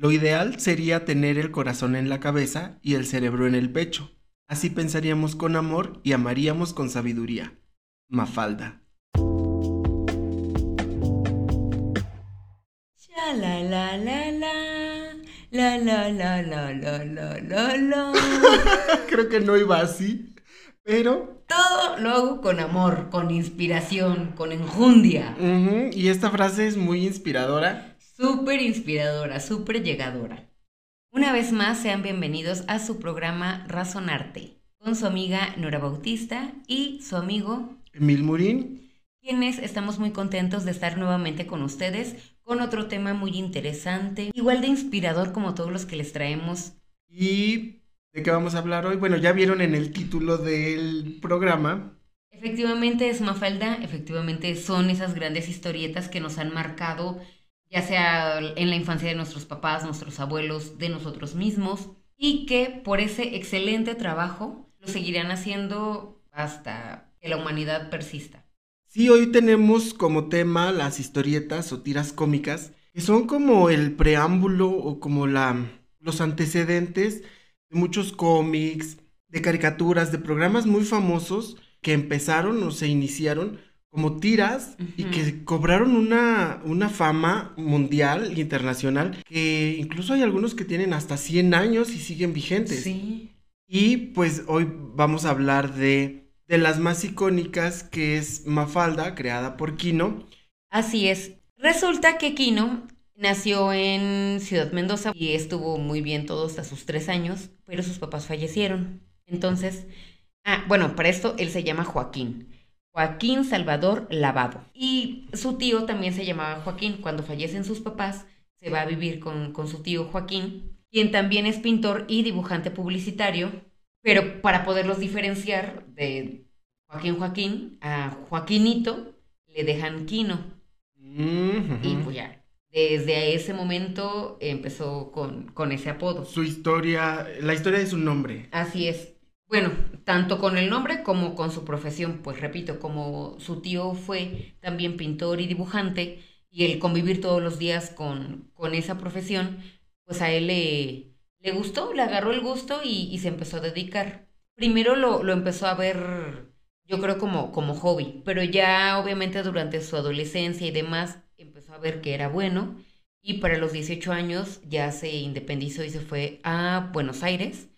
Lo ideal sería tener el corazón en la cabeza y el cerebro en el pecho. Así pensaríamos con amor y amaríamos con sabiduría. Mafalda. la la la la la la la la la la la la Creo que no iba así, pero todo lo hago con amor, con inspiración, con enjundia. Ujú, Y esta frase es muy inspiradora. Súper inspiradora, súper llegadora. Una vez más, sean bienvenidos a su programa Razonarte, con su amiga Nora Bautista y su amigo, Emil Murín. quienes estamos muy contentos de estar nuevamente con ustedes con otro tema muy interesante, igual de inspirador como todos los que les traemos. ¿Y de qué vamos a hablar hoy? Bueno, ya vieron en el título del programa. Efectivamente es Mafalda, efectivamente son esas grandes historietas que nos han marcado, ya sea en la infancia de nuestros papás, nuestros abuelos, de nosotros mismos, y que por ese excelente trabajo lo seguirán haciendo hasta que la humanidad persista. Sí, hoy tenemos como tema las historietas o tiras cómicas, que son como el preámbulo o como los antecedentes de muchos cómics, de caricaturas, de programas muy famosos que empezaron o se iniciaron como tiras y que cobraron una, una fama mundial e internacional, que incluso hay algunos que tienen hasta 100 años y siguen vigentes. Sí. Y pues hoy vamos a hablar de, de las más icónicas, que es Mafalda, creada por Kino. Así es. Resulta que Kino nació en Ciudad Mendoza y estuvo muy bien todo hasta sus tres años, pero sus papás fallecieron. Entonces, ah, bueno, para esto él se llama Joaquín. Joaquín Salvador Lavado. Y su tío también se llamaba Joaquín. Cuando fallecen sus papás, se va a vivir con, con su tío Joaquín, quien también es pintor y dibujante publicitario, pero para poderlos diferenciar de Joaquín Joaquín a Joaquinito, le dejan Quino. Ujú. Y pues ya, desde ese momento empezó con, con ese apodo. Su historia, la historia de su nombre. Así es. Bueno, tanto con el nombre como con su profesión, pues repito, como su tío fue también pintor y dibujante, y el convivir todos los días con, con esa profesión, pues a él le, le gustó, le agarró el gusto y, y se empezó a dedicar. Primero lo, lo empezó a ver, yo creo, como, como hobby, pero ya obviamente durante su adolescencia y demás empezó a ver que era bueno, y para los 18 años ya se independizó y se fue a Buenos Aires.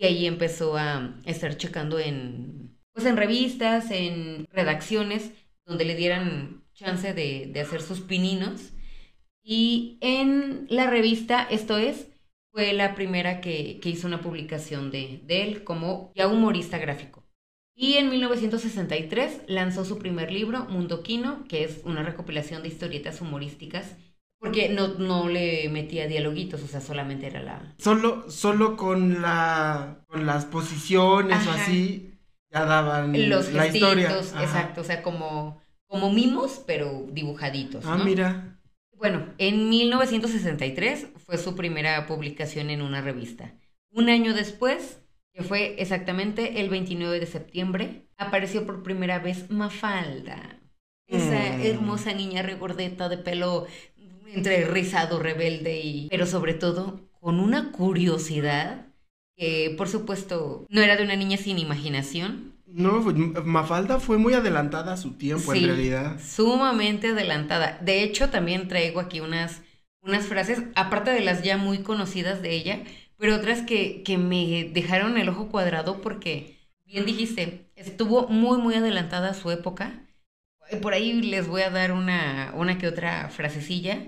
Y ahí empezó a estar checando en, pues en revistas, en redacciones, donde le dieran chance de, de hacer sus pininos. Y en la revista, esto es, fue la primera que, que hizo una publicación de, de él como ya humorista gráfico. Y en 1963 lanzó su primer libro, Mundo Quino, que es una recopilación de historietas humorísticas, porque no, no le metía dialoguitos, o sea, solamente era la, Solo, solo con la, con las posiciones o así, ya daban los la historia. gestitos, Ajá. exacto, o sea, como, como mimos, pero dibujaditos, Ah, ¿no? mira. Bueno, en 1963 fue su primera publicación en una revista. Un año después, que fue exactamente el 29 de septiembre, apareció por primera vez Mafalda. Esa Mm. hermosa niña regordeta de pelo entre rizado, rebelde y... Pero sobre todo, con una curiosidad que, por supuesto, no era de una niña sin imaginación, No, pues, Mafalda fue muy adelantada a su tiempo, Sí. en realidad. Sumamente adelantada. De hecho, también traigo aquí unas, unas frases, aparte de las ya muy conocidas de ella, pero otras que, que me dejaron el ojo cuadrado porque, bien dijiste, estuvo muy, muy adelantada a su época. Por ahí les voy a dar una, una que otra frasecilla,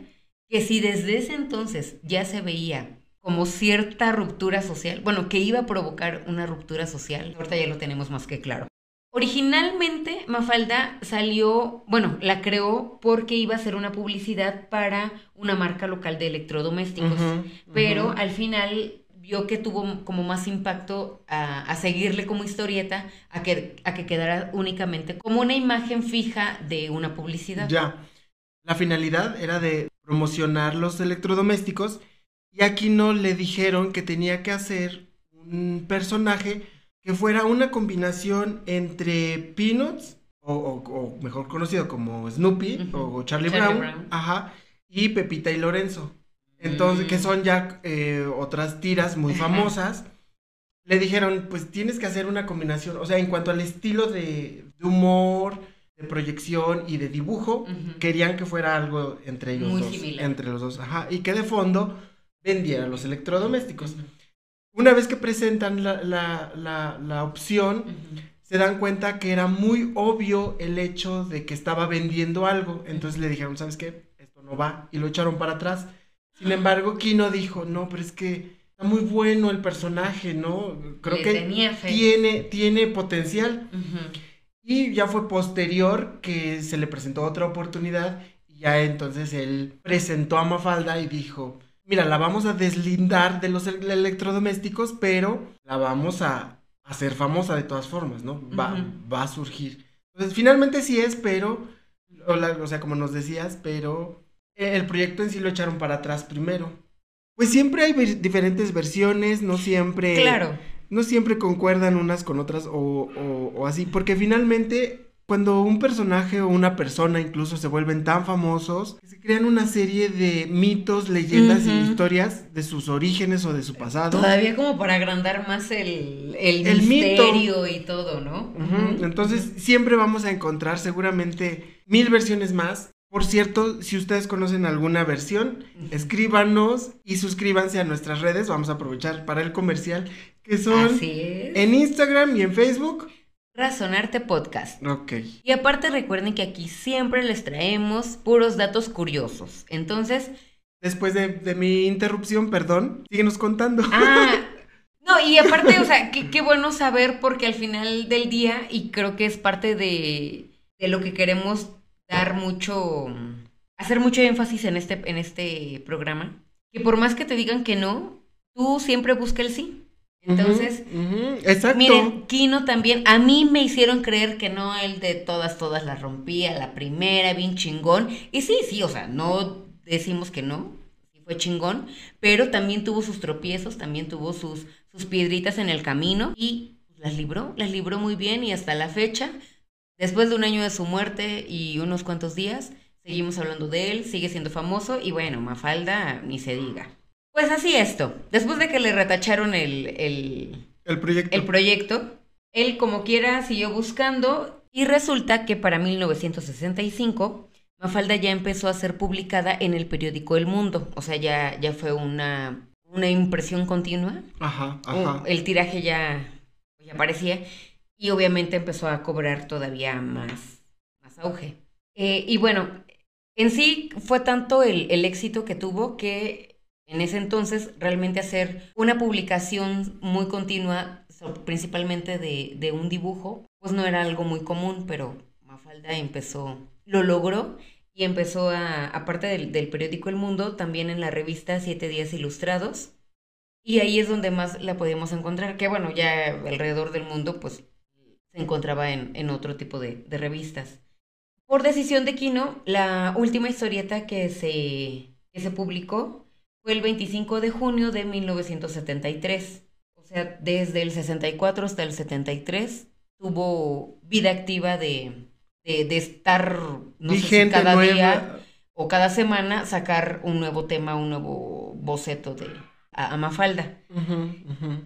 que si desde ese entonces ya se veía como cierta ruptura social, bueno, que iba a provocar una ruptura social, ahorita ya lo tenemos más que claro. Originalmente Mafalda salió, bueno, la creó porque iba a ser una publicidad para una marca local de electrodomésticos, Ujú, pero ujú. al final vio que tuvo como más impacto a, a seguirle como historieta, a que, a que quedara únicamente como una imagen fija de una publicidad. Ya. La finalidad era de promocionar los electrodomésticos y aquí no le dijeron que tenía que hacer un personaje que fuera una combinación entre Peanuts, o, o- o mejor conocido como Snoopy, o Charlie, Charlie Brown, Brown. ajá, y Pepita y Lorenzo. Entonces, que Mm. son ya eh, otras tiras muy famosas. Le dijeron, pues tienes que hacer una combinación, o sea, en cuanto al estilo de, de humor, de proyección y de dibujo, querían que fuera algo entre ellos Muy dos. similar. Entre los dos, ajá. Y que de fondo vendiera los electrodomésticos. Una vez que presentan la, la, la, la opción, se dan cuenta que era muy obvio el hecho de que estaba vendiendo algo. Entonces le dijeron, ¿sabes qué? Esto no va. Y lo echaron para atrás. Sin embargo, Kino dijo, no, pero es que está muy bueno el personaje, ¿no? Creo Le que tiene, tiene potencial. Y ya fue posterior que se le presentó otra oportunidad. Y ya entonces él presentó a Mafalda y dijo, mira, la vamos a deslindar de los ele- electrodomésticos, pero la vamos a hacer famosa de todas formas, ¿no? Va, va a surgir. Entonces, finalmente sí es, pero, o, la- o sea, como nos decías, pero el proyecto en sí lo echaron para atrás primero. Pues siempre hay ver- diferentes versiones, no siempre Claro. No siempre concuerdan unas con otras o, o- o así, porque finalmente cuando un personaje o una persona incluso se vuelven tan famosos, se crean una serie de mitos, leyendas y historias de sus orígenes o de su pasado. Todavía como para agrandar más el, el, El mito. misterio y todo, ¿no? Entonces siempre vamos a encontrar seguramente mil versiones más. Por cierto, si ustedes conocen alguna versión, escríbanos y suscríbanse a nuestras redes. Vamos a aprovechar para el comercial, que son en Instagram y en Facebook. Razonarte Podcast. Ok. Y aparte recuerden que aquí siempre les traemos puros datos curiosos. Entonces, Después de, de mi interrupción, perdón, síguenos contando. ah, no, y aparte, o sea, qué, qué bueno saber porque al final del día, y creo que es parte de, de lo que queremos dar mucho, hacer mucho énfasis en este, en este programa, que por más que te digan que no, tú siempre busca el sí. Entonces. Miren, Kino también, a mí me hicieron creer que no, el de todas, todas las rompía, la primera, bien chingón. Y sí, sí, o sea, no decimos que no, fue chingón, pero también tuvo sus tropiezos, también tuvo sus, sus piedritas en el camino y las libró, las libró muy bien y hasta la fecha, después de un año de su muerte y unos cuantos días, seguimos hablando de él, sigue siendo famoso y bueno, Mafalda, ni se diga. Pues así esto, después de que le retacharon el, el, el proyecto. el proyecto. Él, como quiera, siguió buscando y resulta que para 1965 Mafalda ya empezó a ser publicada en el periódico El Mundo. O sea, ya, ya fue una, una impresión continua. Ajá, ajá. el tiraje ya, ya aparecía y obviamente empezó a cobrar todavía más, más auge. Eh, y bueno, en sí fue tanto el, el éxito que tuvo que en ese entonces realmente hacer una publicación muy continua, principalmente de, un dibujo, pues no era algo muy común, pero Mafalda empezó, lo logró y empezó a, aparte del, periódico El Mundo, también en la revista Siete Días Ilustrados. Y ahí es donde más la podíamos encontrar, que bueno, ya alrededor del mundo pues se encontraba en, otro tipo de, de revistas. Por decisión de Kino, la última historieta que se, que se publicó fue el 25 de junio de 1973. O sea, desde el 64 hasta el 73 tuvo vida activa de, de, de estar, no sé si cada nueva. día o cada semana sacar un nuevo tema, un nuevo boceto de a, a Mafalda.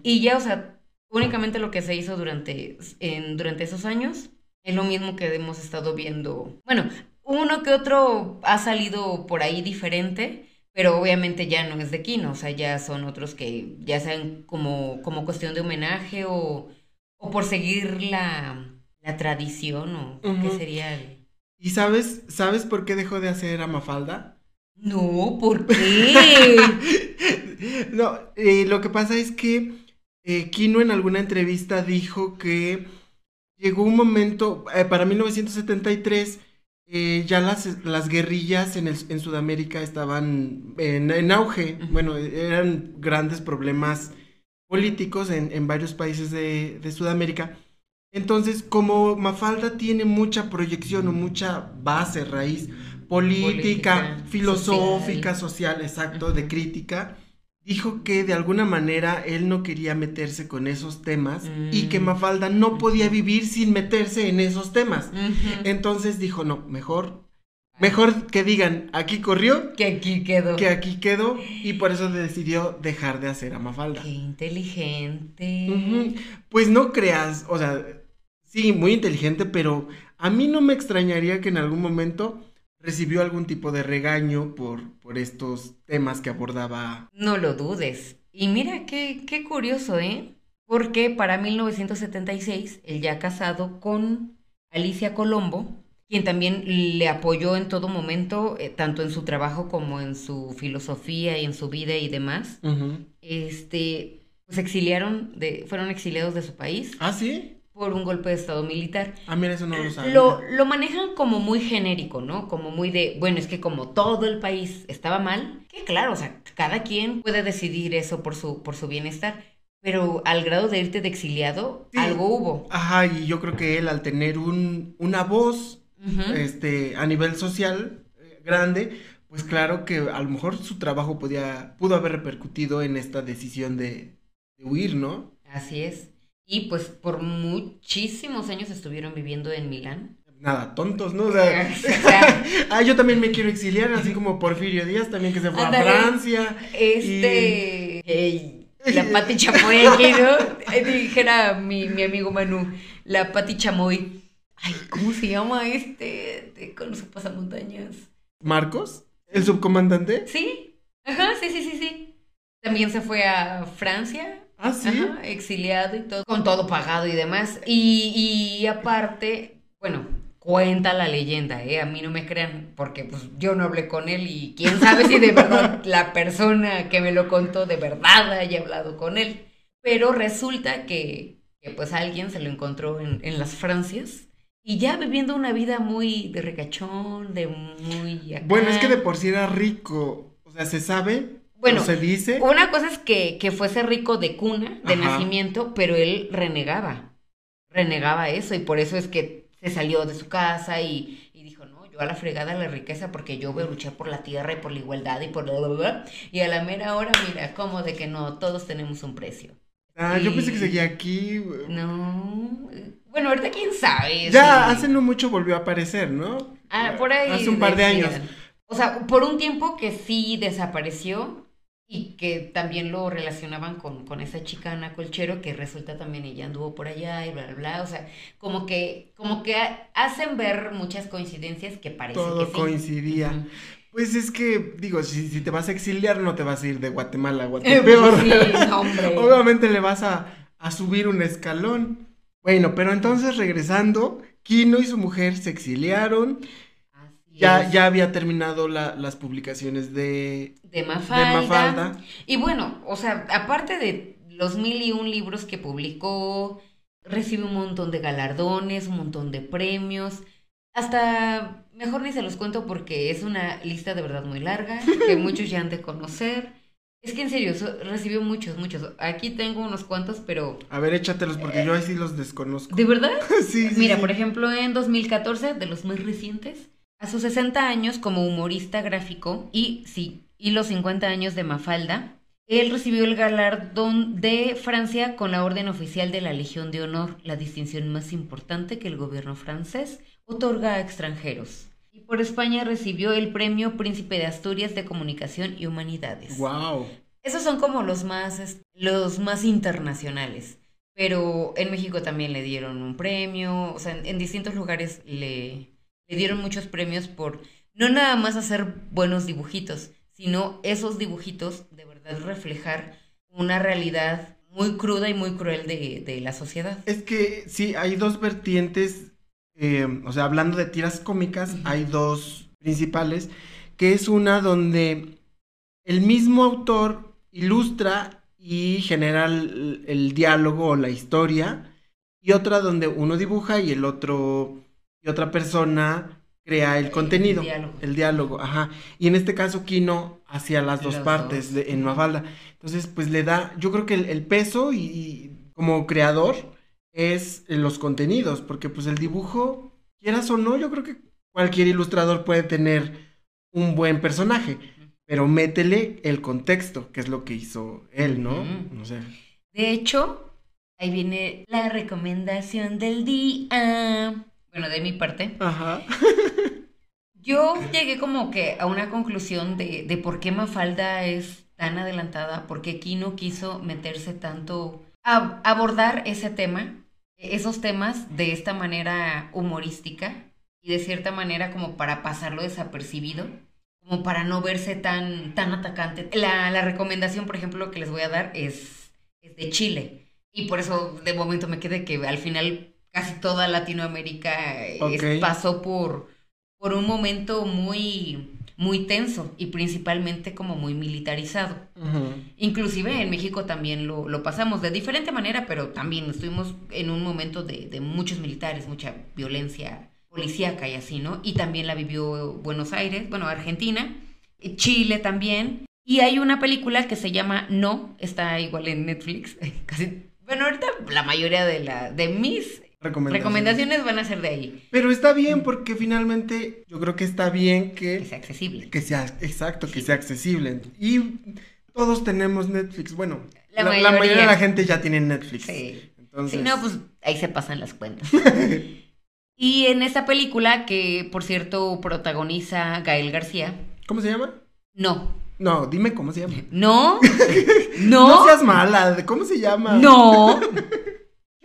Y ya, o sea, únicamente lo que se hizo durante, en, durante esos años es lo mismo que hemos estado viendo. Bueno, uno que otro ha salido por ahí diferente, pero obviamente ya no es de Kino, o sea, ya son otros que ya sean como, como cuestión de homenaje o, o por seguir la, la tradición o qué sería el... ¿Y sabes, sabes por qué dejó de hacer a Mafalda? No, ¿por qué? no, eh, lo que pasa es que eh, Kino en alguna entrevista dijo que llegó un momento, eh, para 1973, eh, ya las, las guerrillas en, el- en Sudamérica estaban en, en auge. Bueno, eran grandes problemas políticos en, en varios países de, de Sudamérica. Entonces, como Mafalda tiene mucha proyección o mucha base, raíz política, Política, filosófica, social, exacto, de crítica, dijo que de alguna manera él no quería meterse con esos temas y que Mm. Mafalda no podía vivir sin meterse en esos temas. Entonces dijo, no, mejor Mejor que digan, aquí corrió, Que aquí quedó. que aquí quedó, y por eso decidió dejar de hacer a Mafalda. Qué inteligente. Pues no creas, o sea, sí, muy inteligente, pero a mí no me extrañaría que en algún momento recibió algún tipo de regaño por, por estos temas que abordaba. No lo dudes. Y mira qué, qué curioso, ¿eh? Porque para 1976, él ya casado con Alicia Colombo, quien también le apoyó en todo momento, eh, tanto en su trabajo como en su filosofía y en su vida y demás, este, pues exiliaron, de, fueron exiliados de su país ¿Ah, sí? Por un golpe de estado militar. Ah, mira, eso no lo sabía. Lo, lo manejan como muy genérico, ¿no? Como muy de, bueno, es que como todo el país estaba mal, que claro, o sea, cada quien puede decidir eso por su, por su bienestar, pero al grado de irte de exiliado, Sí. algo hubo. Ajá, y yo creo que él al tener un, una voz este, a nivel social eh, grande, pues claro que a lo mejor su trabajo podía, pudo haber repercutido en esta decisión de, de huir, ¿no? Así es. Y pues por muchísimos años estuvieron viviendo en Milán. Nada, tontos, ¿no? O sea, sea, ah, yo también me quiero exiliar, así como Porfirio Díaz también que se fue a Francia. Este. la Pati Chamoy ¿no? Eh, Dijera mi, mi amigo Manu, la Pati Chamoy. Ay, ¿cómo se llama este? De- con su pasamontañas. Marcos, el subcomandante. Sí, ajá, sí, sí, sí, sí. También se fue a Francia. Ah, sí. Ajá, exiliado y todo, con todo pagado y demás. Y, y aparte, bueno, cuenta la leyenda, ¿eh? A mí no me crean, porque pues yo no hablé con él y quién sabe si de verdad la persona que me lo contó de verdad haya hablado con él. Pero resulta que, que pues alguien se lo encontró en, en las Francias y ya viviendo una vida muy de recachón, de muy... acá. Bueno, es que de por sí era rico. O sea, se sabe, Bueno, se dice. Una cosa es que, que fuese rico de cuna, de Ajá. nacimiento, pero él renegaba. Renegaba eso y por eso es que se salió de su casa y, y dijo, no, yo a la fregada la riqueza porque yo voy a luchar por la tierra y por la igualdad y por... bla, bla, bla". Y a la mera hora, mira, como de que no, todos tenemos un precio. Ah, yo pensé que seguía aquí. No, bueno, ahorita quién sabe. Ya hace no mucho volvió a aparecer, ¿no? Ah, por ahí. Hace un par de años. decían. O sea, por un tiempo que sí desapareció y que también lo relacionaban con, con esa chica Ana Colchero, que resulta también ella anduvo por allá y bla, bla, bla. O sea, como que, como que ha- hacen ver muchas coincidencias que parece Todo que sí. coincidía. Pues es que, digo, si, si te vas a exiliar, no te vas a ir de Guatemala a Guatepeor. sí, hombre. Obviamente le vas a, a subir un escalón. Bueno, pero entonces regresando, Kino y su mujer se exiliaron. Así Ya, ya había terminado la- las publicaciones de, de de Mafalda. Y bueno, o sea, aparte de los mil y un libros que publicó, recibe un montón de galardones, un montón de premios. Hasta, mejor ni se los cuento porque es una lista de verdad muy larga, que muchos ya han de conocer. Es que en serio, recibió muchos, muchos. Aquí tengo unos cuantos, pero... A ver, échatelos porque yo ahí sí los desconozco. ¿De verdad? sí, sí, Mira, sí. por ejemplo, en 2014, de los más recientes, a sus 60 años como humorista gráfico y, sí, y los 50 años de Mafalda, él recibió el galardón de Francia con la Orden Oficial de la Legión de Honor, la distinción más importante que el gobierno francés otorga a extranjeros. Y por España recibió el premio Príncipe de Asturias de Comunicación y Humanidades. Wow. Esos son como los más, los más internacionales. Pero en México también le dieron un premio, o sea, en, en distintos lugares le, le dieron muchos premios por no nada más hacer buenos dibujitos, sino esos dibujitos de verdad reflejar una realidad muy cruda y muy cruel de, de la sociedad. Es que sí, hay dos vertientes, eh, o sea, hablando de tiras cómicas, hay dos principales, que es una donde el mismo autor ilustra y genera el, el diálogo o la historia, y otra donde uno dibuja y el otro, y otra persona crea el El contenido, diálogo. el diálogo, ajá. Y en este caso Kino hacía las dos partes dos. de- en. Mafalda. Entonces, pues le da, yo creo que el, el peso y, y como creador es los contenidos, porque pues el dibujo, quieras o no, yo creo que cualquier ilustrador puede tener un buen personaje, pero métele el contexto, que es lo que hizo él, ¿no? Ujú. O sea, De hecho, ahí viene la recomendación del día. Bueno, de mi parte. ajá. Yo llegué como que a una conclusión de, de por qué Mafalda es tan adelantada, por qué Kino quiso meterse tanto a abordar ese tema, esos temas de esta manera humorística y de cierta manera como para pasarlo desapercibido, como para no verse tan, tan atacante. La, la recomendación, por ejemplo, que les voy a dar es, es de Chile. Y por eso de momento me quedé que al final casi toda Latinoamérica es- Ok. pasó por, por un momento muy, muy tenso y principalmente como muy militarizado. Ujú. Inclusive en México también lo, lo pasamos de diferente manera, pero también estuvimos en un momento de, de muchos militares, mucha violencia policíaca y así, ¿no? Y también la vivió Buenos Aires, bueno, Argentina, Chile también. Y hay una película que se llama No, está igual en Netflix, casi... Bueno, ahorita la mayoría de, la, de mis Recomendaciones. recomendaciones van a ser de ahí, Pero está bien porque finalmente yo creo que está bien que que, sea accesible. que sea, exacto, que sea accesible. Y todos tenemos Netflix. Bueno, La la, la mayoría de la gente ya tiene Netflix. Sí. Entonces, Si no, pues ahí se pasan las cuentas. y en esta película, que por cierto protagoniza Gael García, ¿Cómo se llama? no, No, dime cómo se llama. no, No no, seas mala, ¿cómo se llama? no.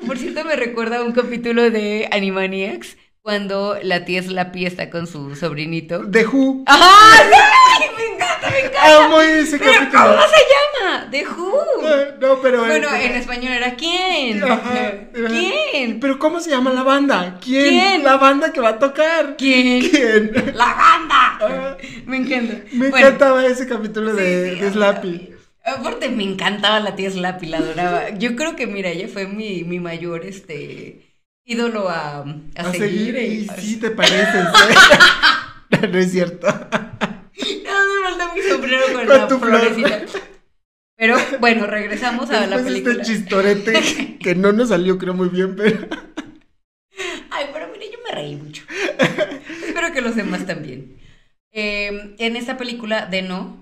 Por cierto, me recuerda a un capítulo de Animaniacs cuando la tía Slappy está con su sobrinito. The Who. ¡Ajá! ¡Sí! Me encanta, me encanta. Amo ese ¿Pero capítulo. cómo se llama? The Who. Eh, No, pero. Bueno, este- en español era ¿quién? Ajá, ¿Quién? Pero ¿cómo se llama la banda? ¿Quién? ¿Quién? La banda que va a tocar. ¿Quién? ¿Quién? ¡La banda! Ah, Me encanta. me Bueno, encantaba ese capítulo de, sí, de Slappy. Aparte, me encantaba la tía Slappy, la adoraba. Yo creo que, mira, ella fue mi, mi mayor este, ídolo a, a, A seguir. seguir, y sí te pareces. ¿eh? no es cierto. No, me falta mi sombrero con, Con la tu flor. florecita. Pero bueno, regresamos a la Después película. este chistorete que no nos salió creo muy bien, pero Ay, pero mire, yo me reí mucho. Espero que los demás también. Eh, en esta película de No,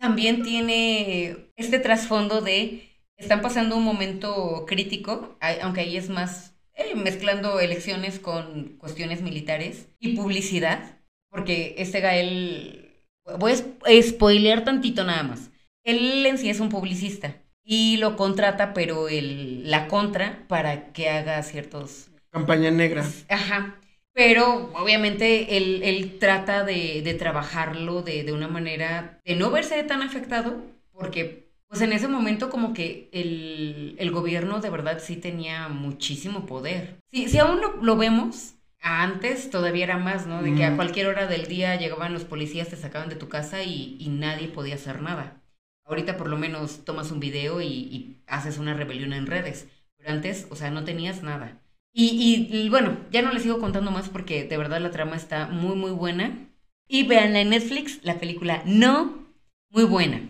también tiene este trasfondo de están pasando un momento crítico, aunque ahí es más eh, mezclando elecciones con cuestiones militares y publicidad, porque este Gael, voy a sp- spoilear tantito nada más. Él en sí es un publicista y lo contrata, pero el, la contra para que haga ciertos campaña negra. Ajá. Pero obviamente él, él trata de, de trabajarlo de, de una manera de no verse tan afectado, porque pues en ese momento como que el, el gobierno de verdad sí tenía muchísimo poder. Si, si aún lo, lo vemos, antes todavía era más, ¿no? De que a cualquier hora del día llegaban los policías, te sacaban de tu casa y, y nadie podía hacer nada. Ahorita por lo menos tomas un video y, y haces una rebelión en redes, pero antes, o sea, no tenías nada. Y, y, y, bueno, ya no les sigo contando más porque de verdad la trama está muy, muy buena. Y véanla en Netflix, la película No, muy buena.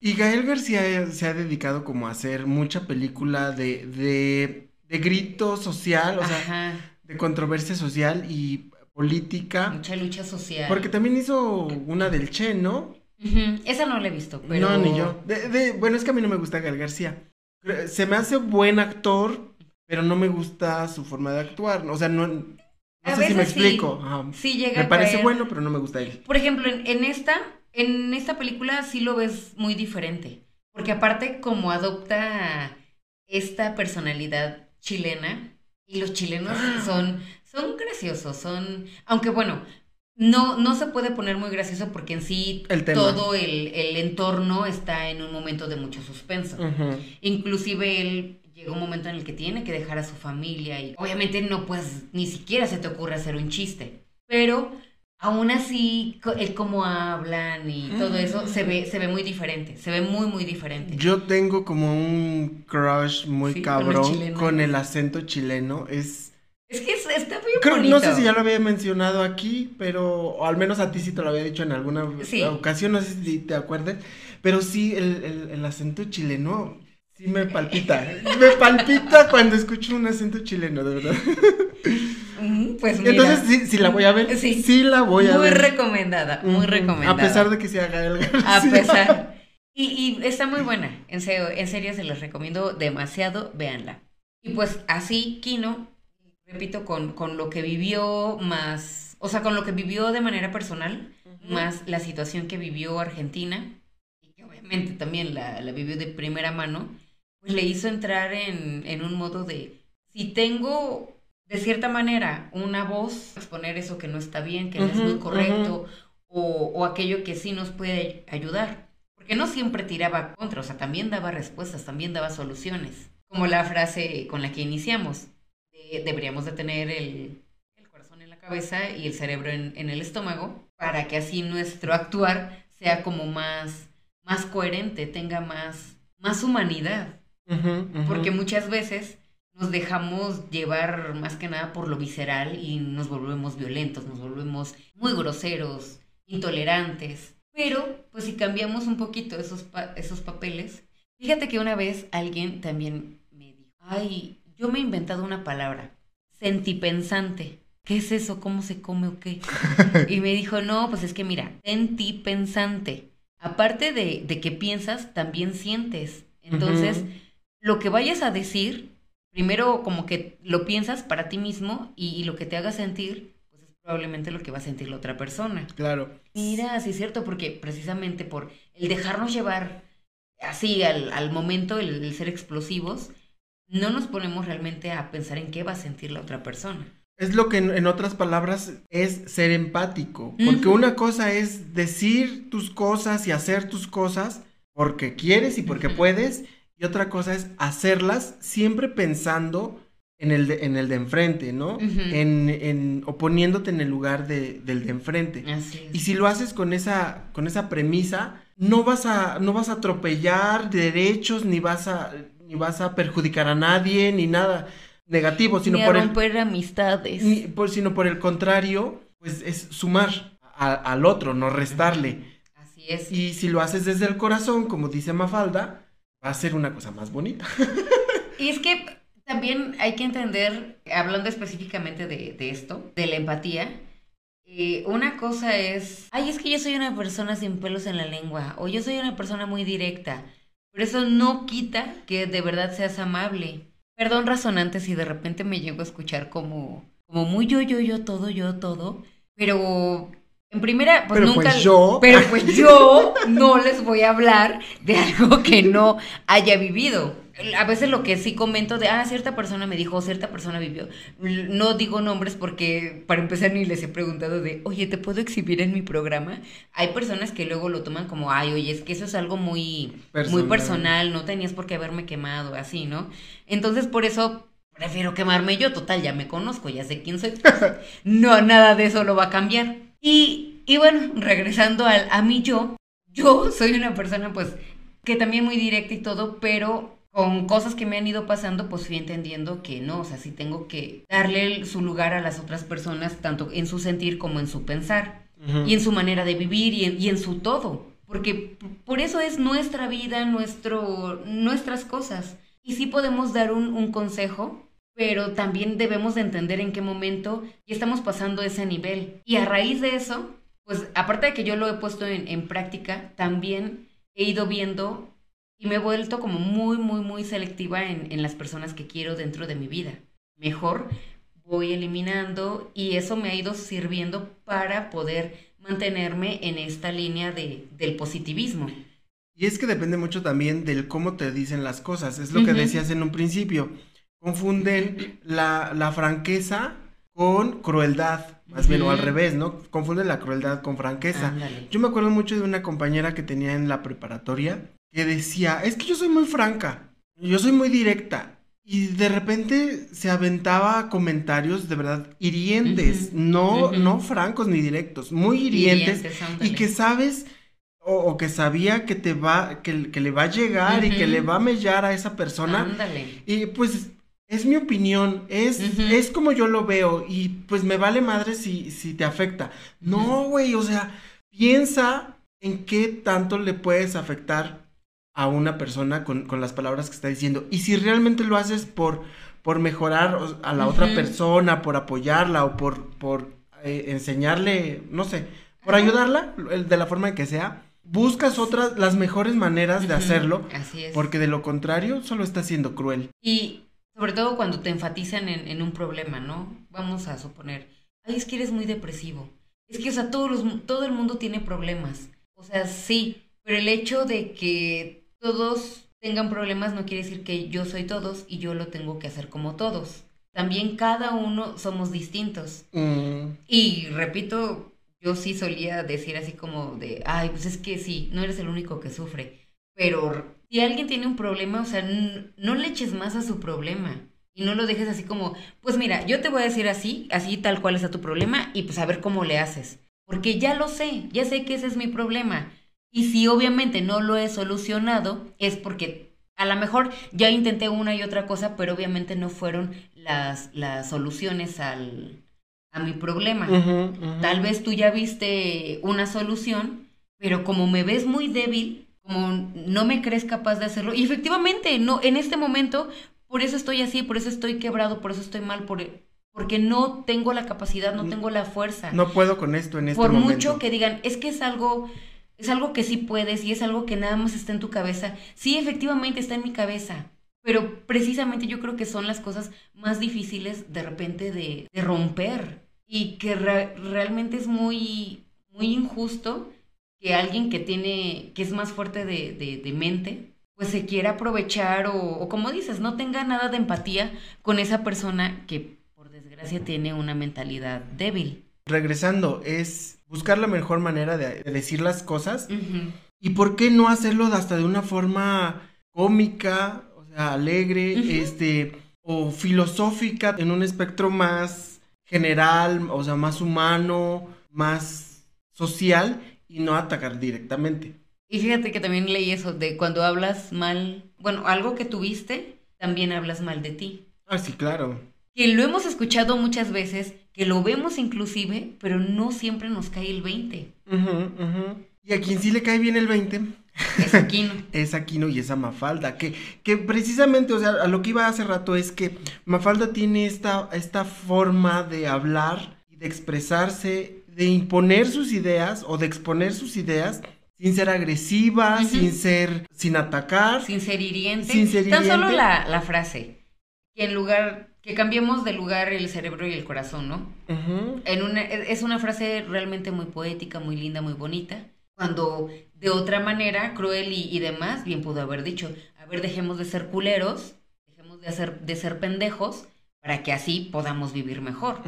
Y Gael García se ha dedicado como a hacer mucha película de, de, de grito social, o sea, de controversia social y política. mucha lucha social. Porque también hizo una del Che, ¿no? Esa no la he visto, pero... No, ni yo. De, de- bueno, es que a mí no me gusta Gael García. Se me hace buen actor, pero no me gusta su forma de actuar. O sea, no, no A sé si me veces sí. explico. Ajá. Sí llega Me a parece caer- bueno, pero no me gusta él. Por ejemplo, en, en esta, en esta película sí lo ves muy diferente. Porque aparte, como adopta esta personalidad chilena, y los chilenos son, son graciosos, son. Aunque bueno, no, no se puede poner muy gracioso porque en sí El todo el, el entorno está en un momento de mucho suspenso. Ujú. Inclusive él llega un momento en el que tiene que dejar a su familia y obviamente no pues ni siquiera se te ocurre hacer un chiste. Pero aún así el cómo hablan y todo eso se ve se ve muy diferente, se ve muy muy diferente. Yo tengo como un crush muy Sí, con cabrón chilenos. con el acento chileno. Es. Es que es- está bien Creo, bonito. no sé si ya lo había mencionado aquí, pero o al menos a ti sí te lo había dicho en alguna Sí. ocasión, no sé si te acuerdas, pero sí, el, el- el acento chileno sí me palpita, me palpita cuando escucho un acento chileno, de verdad. Mm, Pues mira, Entonces sí, sí la voy a ver, Sí. sí, la voy a muy ver. recomendada, muy recomendada. A pesar de que se haga el A pesar. Y, y está muy buena, en serio, en serio se los recomiendo demasiado, véanla. Y pues así, Kino, repito, con, con lo que vivió, más o sea, con lo que vivió de manera personal, más la situación que vivió Argentina, y que obviamente también la, la vivió de primera mano, pues le hizo entrar en, en un modo de, si tengo de cierta manera una voz, exponer eso que no está bien, que no es muy correcto, o, o aquello que sí nos puede ayudar. Porque no siempre tiraba contra, o sea, también daba respuestas, también daba soluciones. Como la frase con la que iniciamos, deberíamos de tener el, el, corazón en la cabeza y el cerebro en, en, el estómago, para que así nuestro actuar sea como más, más coherente, tenga más, más humanidad. Porque muchas veces nos dejamos llevar más que nada por lo visceral y nos volvemos violentos, nos volvemos muy groseros, intolerantes. Pero, pues si cambiamos un poquito esos, esos papeles, fíjate que una vez alguien también me dijo, ay, yo me he inventado una palabra, sentipensante. ¿Qué es eso? ¿Cómo se come o qué? y me dijo, no, pues es que mira, sentipensante. Aparte de, de que piensas, también sientes. Entonces, lo que vayas a decir, primero como que lo piensas para ti mismo y, y lo que te haga sentir, probablemente lo que va a sentir la otra persona. Claro. Mira, sí es cierto, porque precisamente por el dejarnos llevar así al, al momento, el, ser explosivos, no nos ponemos realmente a pensar en qué va a sentir la otra persona. Es lo que en, otras palabras es ser empático, porque una cosa es decir tus cosas y hacer tus cosas porque quieres y porque puedes, y otra cosa es hacerlas siempre pensando en el de, en el de enfrente, ¿no? en, en, oponiéndote en el lugar de, del de enfrente. Y si lo haces con esa, con esa premisa, no vas a, no vas a atropellar derechos, ni vas a, ni vas a perjudicar a nadie, ni nada negativo, sino ni a por romper amistades. Ni, por, sino por el contrario, pues es sumar al otro, no restarle. Así es. Y si lo haces desde el corazón, como dice Mafalda, va a ser una cosa más bonita. y es que también hay que entender, hablando específicamente de, esto, de la empatía, eh, una cosa es, ay, es que yo soy una persona sin pelos en la lengua, o yo soy una persona muy directa, pero eso no quita que de verdad seas amable. Perdón razonante si de repente me llego a escuchar como, como muy yo, yo, yo, todo, yo, todo, pero en primera, pues pero nunca. Pues yo. Pero pues yo no les voy a hablar de algo que no haya vivido a veces lo que sí comento de, ah, cierta persona me dijo, cierta persona vivió. No digo nombres porque para empezar ni les he preguntado de, oye, ¿te puedo exhibir en mi programa? Hay personas que luego lo toman como, ay, oye, es que eso es algo muy personal, muy personal no tenías por qué haberme quemado, así, ¿no? Entonces, por eso prefiero quemarme yo, total, ya me conozco, ya sé quién soy. no, nada de eso lo va a cambiar. Y, y bueno, regresando al, a mí yo, yo soy una persona pues que también muy directa y todo, pero con cosas que me han ido pasando, pues fui entendiendo que no, o sea, sí tengo que darle su lugar a las otras personas, tanto en su sentir como en su pensar, y en su manera de vivir y en, y en, su todo, porque por eso es nuestra vida, nuestro, nuestras cosas. Y sí podemos dar un, un consejo, pero también debemos de entender en qué momento ya estamos pasando ese nivel. Y a raíz de eso, pues aparte de que yo lo he puesto en, en práctica, también he ido viendo y me he vuelto como muy, muy, muy selectiva en, en las personas que quiero dentro de mi vida. Mejor voy eliminando y eso me ha ido sirviendo para poder mantenerme en esta línea de, del positivismo. Y es que depende mucho también del cómo te dicen las cosas. Es lo que decías en un principio. Confunden la, la franqueza con crueldad, más bien, o al revés, ¿no? Confunden la crueldad con franqueza. Yo me acuerdo mucho de una compañera que tenía en la preparatoria que decía, es que yo soy muy franca, yo soy muy directa. Y de repente se aventaba comentarios de verdad hirientes, no, no francos ni directos, muy hirientes, y que sabes o, que sabía que te va, que, que le va a llegar y que le va a mellar a esa persona. Ándale. Y pues es mi opinión, es, es como yo lo veo y pues me vale madre si, si te afecta. No, güey, o sea, piensa en qué tanto le puedes afectar a una persona con, con, las palabras que está diciendo. Y si realmente lo haces por, por mejorar a la otra persona, por apoyarla o por, por eh, enseñarle, no sé, por ayudarla de la forma en que sea, buscas otras, las mejores maneras de hacerlo. Así es. Porque de lo contrario, solo está siendo cruel. Y sobre todo cuando te enfatizan en, en un problema, ¿no? Vamos a suponer, ay, es que eres muy depresivo. Es que, o sea, todos los, todo el mundo tiene problemas. O sea, sí, pero el hecho de que todos tengan problemas no quiere decir que yo soy todos y yo lo tengo que hacer como todos. También cada uno somos distintos. Mm, Y repito, yo sí solía decir así como de, ay, pues es que sí, no eres el único que sufre. Pero si alguien tiene un problema, o sea, no le eches más a su problema. Y no lo dejes así como, pues mira, yo te voy a decir así, así tal cual está tu problema, y pues a ver cómo le haces. Porque ya lo sé, ya sé que ese es mi problema. Y si obviamente no lo he solucionado, es porque a lo mejor ya intenté una y otra cosa, pero obviamente no fueron las, las soluciones al, a mi problema. Tal vez tú ya viste una solución, pero como me ves muy débil, como no me crees capaz de hacerlo, y efectivamente, no, en este momento, por eso estoy así, por eso estoy quebrado, por eso estoy mal, por, porque no tengo la capacidad, no tengo la fuerza. No puedo con esto en este por momento. mucho que digan, es que es algo, es algo que sí puedes y es algo que nada más está en tu cabeza. Sí, efectivamente está en mi cabeza. Pero precisamente yo creo que son las cosas más difíciles de repente de, de romper y que re- realmente es muy, muy injusto que alguien que tiene, que es más fuerte de, de- de mente, pues se quiera aprovechar o, o como dices, no tenga nada de empatía con esa persona que por desgracia tiene una mentalidad débil. Regresando, es buscar la mejor manera de, de decir las cosas. ¿Y por qué no hacerlo hasta de una forma cómica, o sea, alegre, este, o filosófica, en un espectro más general, o sea, más humano, más social, y no atacar directamente? Y fíjate que también leí eso de cuando hablas mal, bueno, algo que tuviste, también hablas mal de ti. Ah, sí, claro. Que lo hemos escuchado muchas veces, que lo vemos inclusive, pero no siempre nos cae el 20. Ujú, ujú. Y a quien sí le cae bien el 20 Es aquí, ¿no? es Aquino y esa Mafalda, que, que precisamente, o sea, a lo que iba hace rato es que Mafalda tiene esta, esta forma de hablar y de expresarse, de imponer sus ideas o de exponer sus ideas sin ser agresiva, sin ser, sin atacar. Sin ser hiriente. Sin ser Tan solo hiriente. la, la frase, que en lugar, que cambiemos de lugar el cerebro y el corazón, ¿no? En una, es una frase realmente muy poética, muy linda, muy bonita. Cuando de otra manera, cruel y, y demás, bien pudo haber dicho, a ver, dejemos de ser culeros, dejemos de, hacer, de ser pendejos, para que así podamos vivir mejor.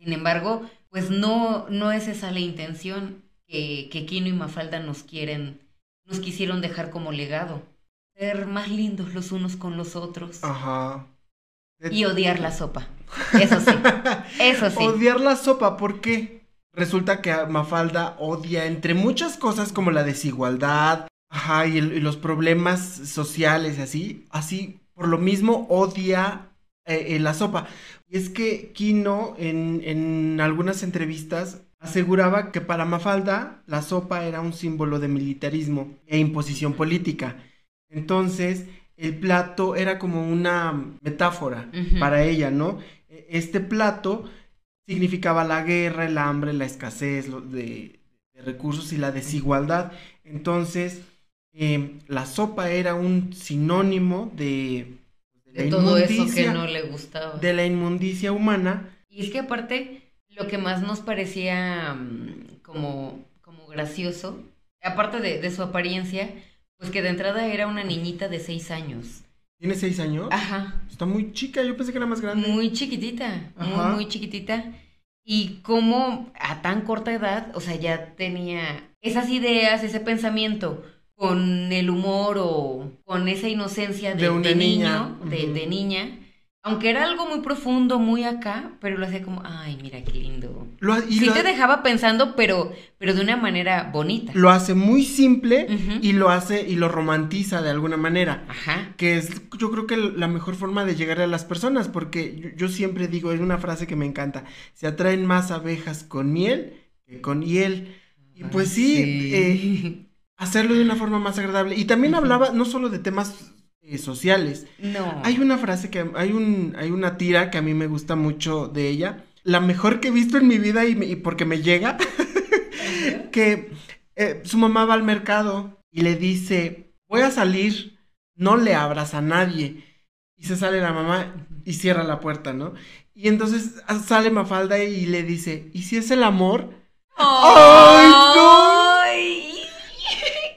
Sin embargo, pues no, no es esa la intención que, que Kino y Mafalda nos quieren, nos quisieron dejar como legado. Ser más lindos los unos con los otros. Ajá. Y odiar la sopa. Eso sí. Eso sí. Odiar la sopa, ¿por qué? Resulta que Mafalda odia entre muchas cosas como la desigualdad, ajá, y, el- y los problemas sociales y así, así, por lo mismo odia eh, eh, la sopa. Y es que Kino en, en algunas entrevistas aseguraba que para Mafalda la sopa era un símbolo de militarismo e imposición política. Entonces, el plato era como una metáfora para ella, ¿no? E- Este plato significaba la guerra, el hambre, la escasez de, de recursos y la desigualdad. Entonces, eh, la sopa era un sinónimo de, de la todo eso que no le gustaba. de la inmundicia humana. Y es que aparte, lo que más nos parecía mm, como, como gracioso, aparte de, de su apariencia, pues que de entrada era una niñita de seis años. ¿Tiene seis años? Ajá, Está muy chica, yo pensé que era más grande. muy chiquitita, Ajá. muy, muy chiquitita. Y como a tan corta edad, o sea, ya tenía esas ideas, ese pensamiento, con el humor o con esa inocencia de, De una de niña, niño, de, de niña. Aunque era algo muy profundo, muy acá, pero lo hacía como, ay, mira qué lindo. Lo, y sí lo, te dejaba pensando, pero, pero de una manera bonita. lo hace muy simple y lo hace y lo romantiza de alguna manera. Ajá. que es yo creo que la mejor forma de llegar a las personas, porque yo, yo siempre digo, es una frase que me encanta, se atraen más abejas con miel que con hiel. Y pues sí, eh, hacerlo de una forma más agradable. Y también hablaba no solo de temas eh, sociales. no. Hay una frase que, hay un, hay una tira que a mí me gusta mucho de ella, la mejor que he visto en mi vida y, me- y porque me llega, que eh, su mamá va al mercado y le dice, voy a salir, no le abras a nadie. y se sale la mamá y cierra la puerta, ¿no? Y entonces ah, sale Mafalda y le dice, ¿y si es el amor? ¡Ay, ¡Ay!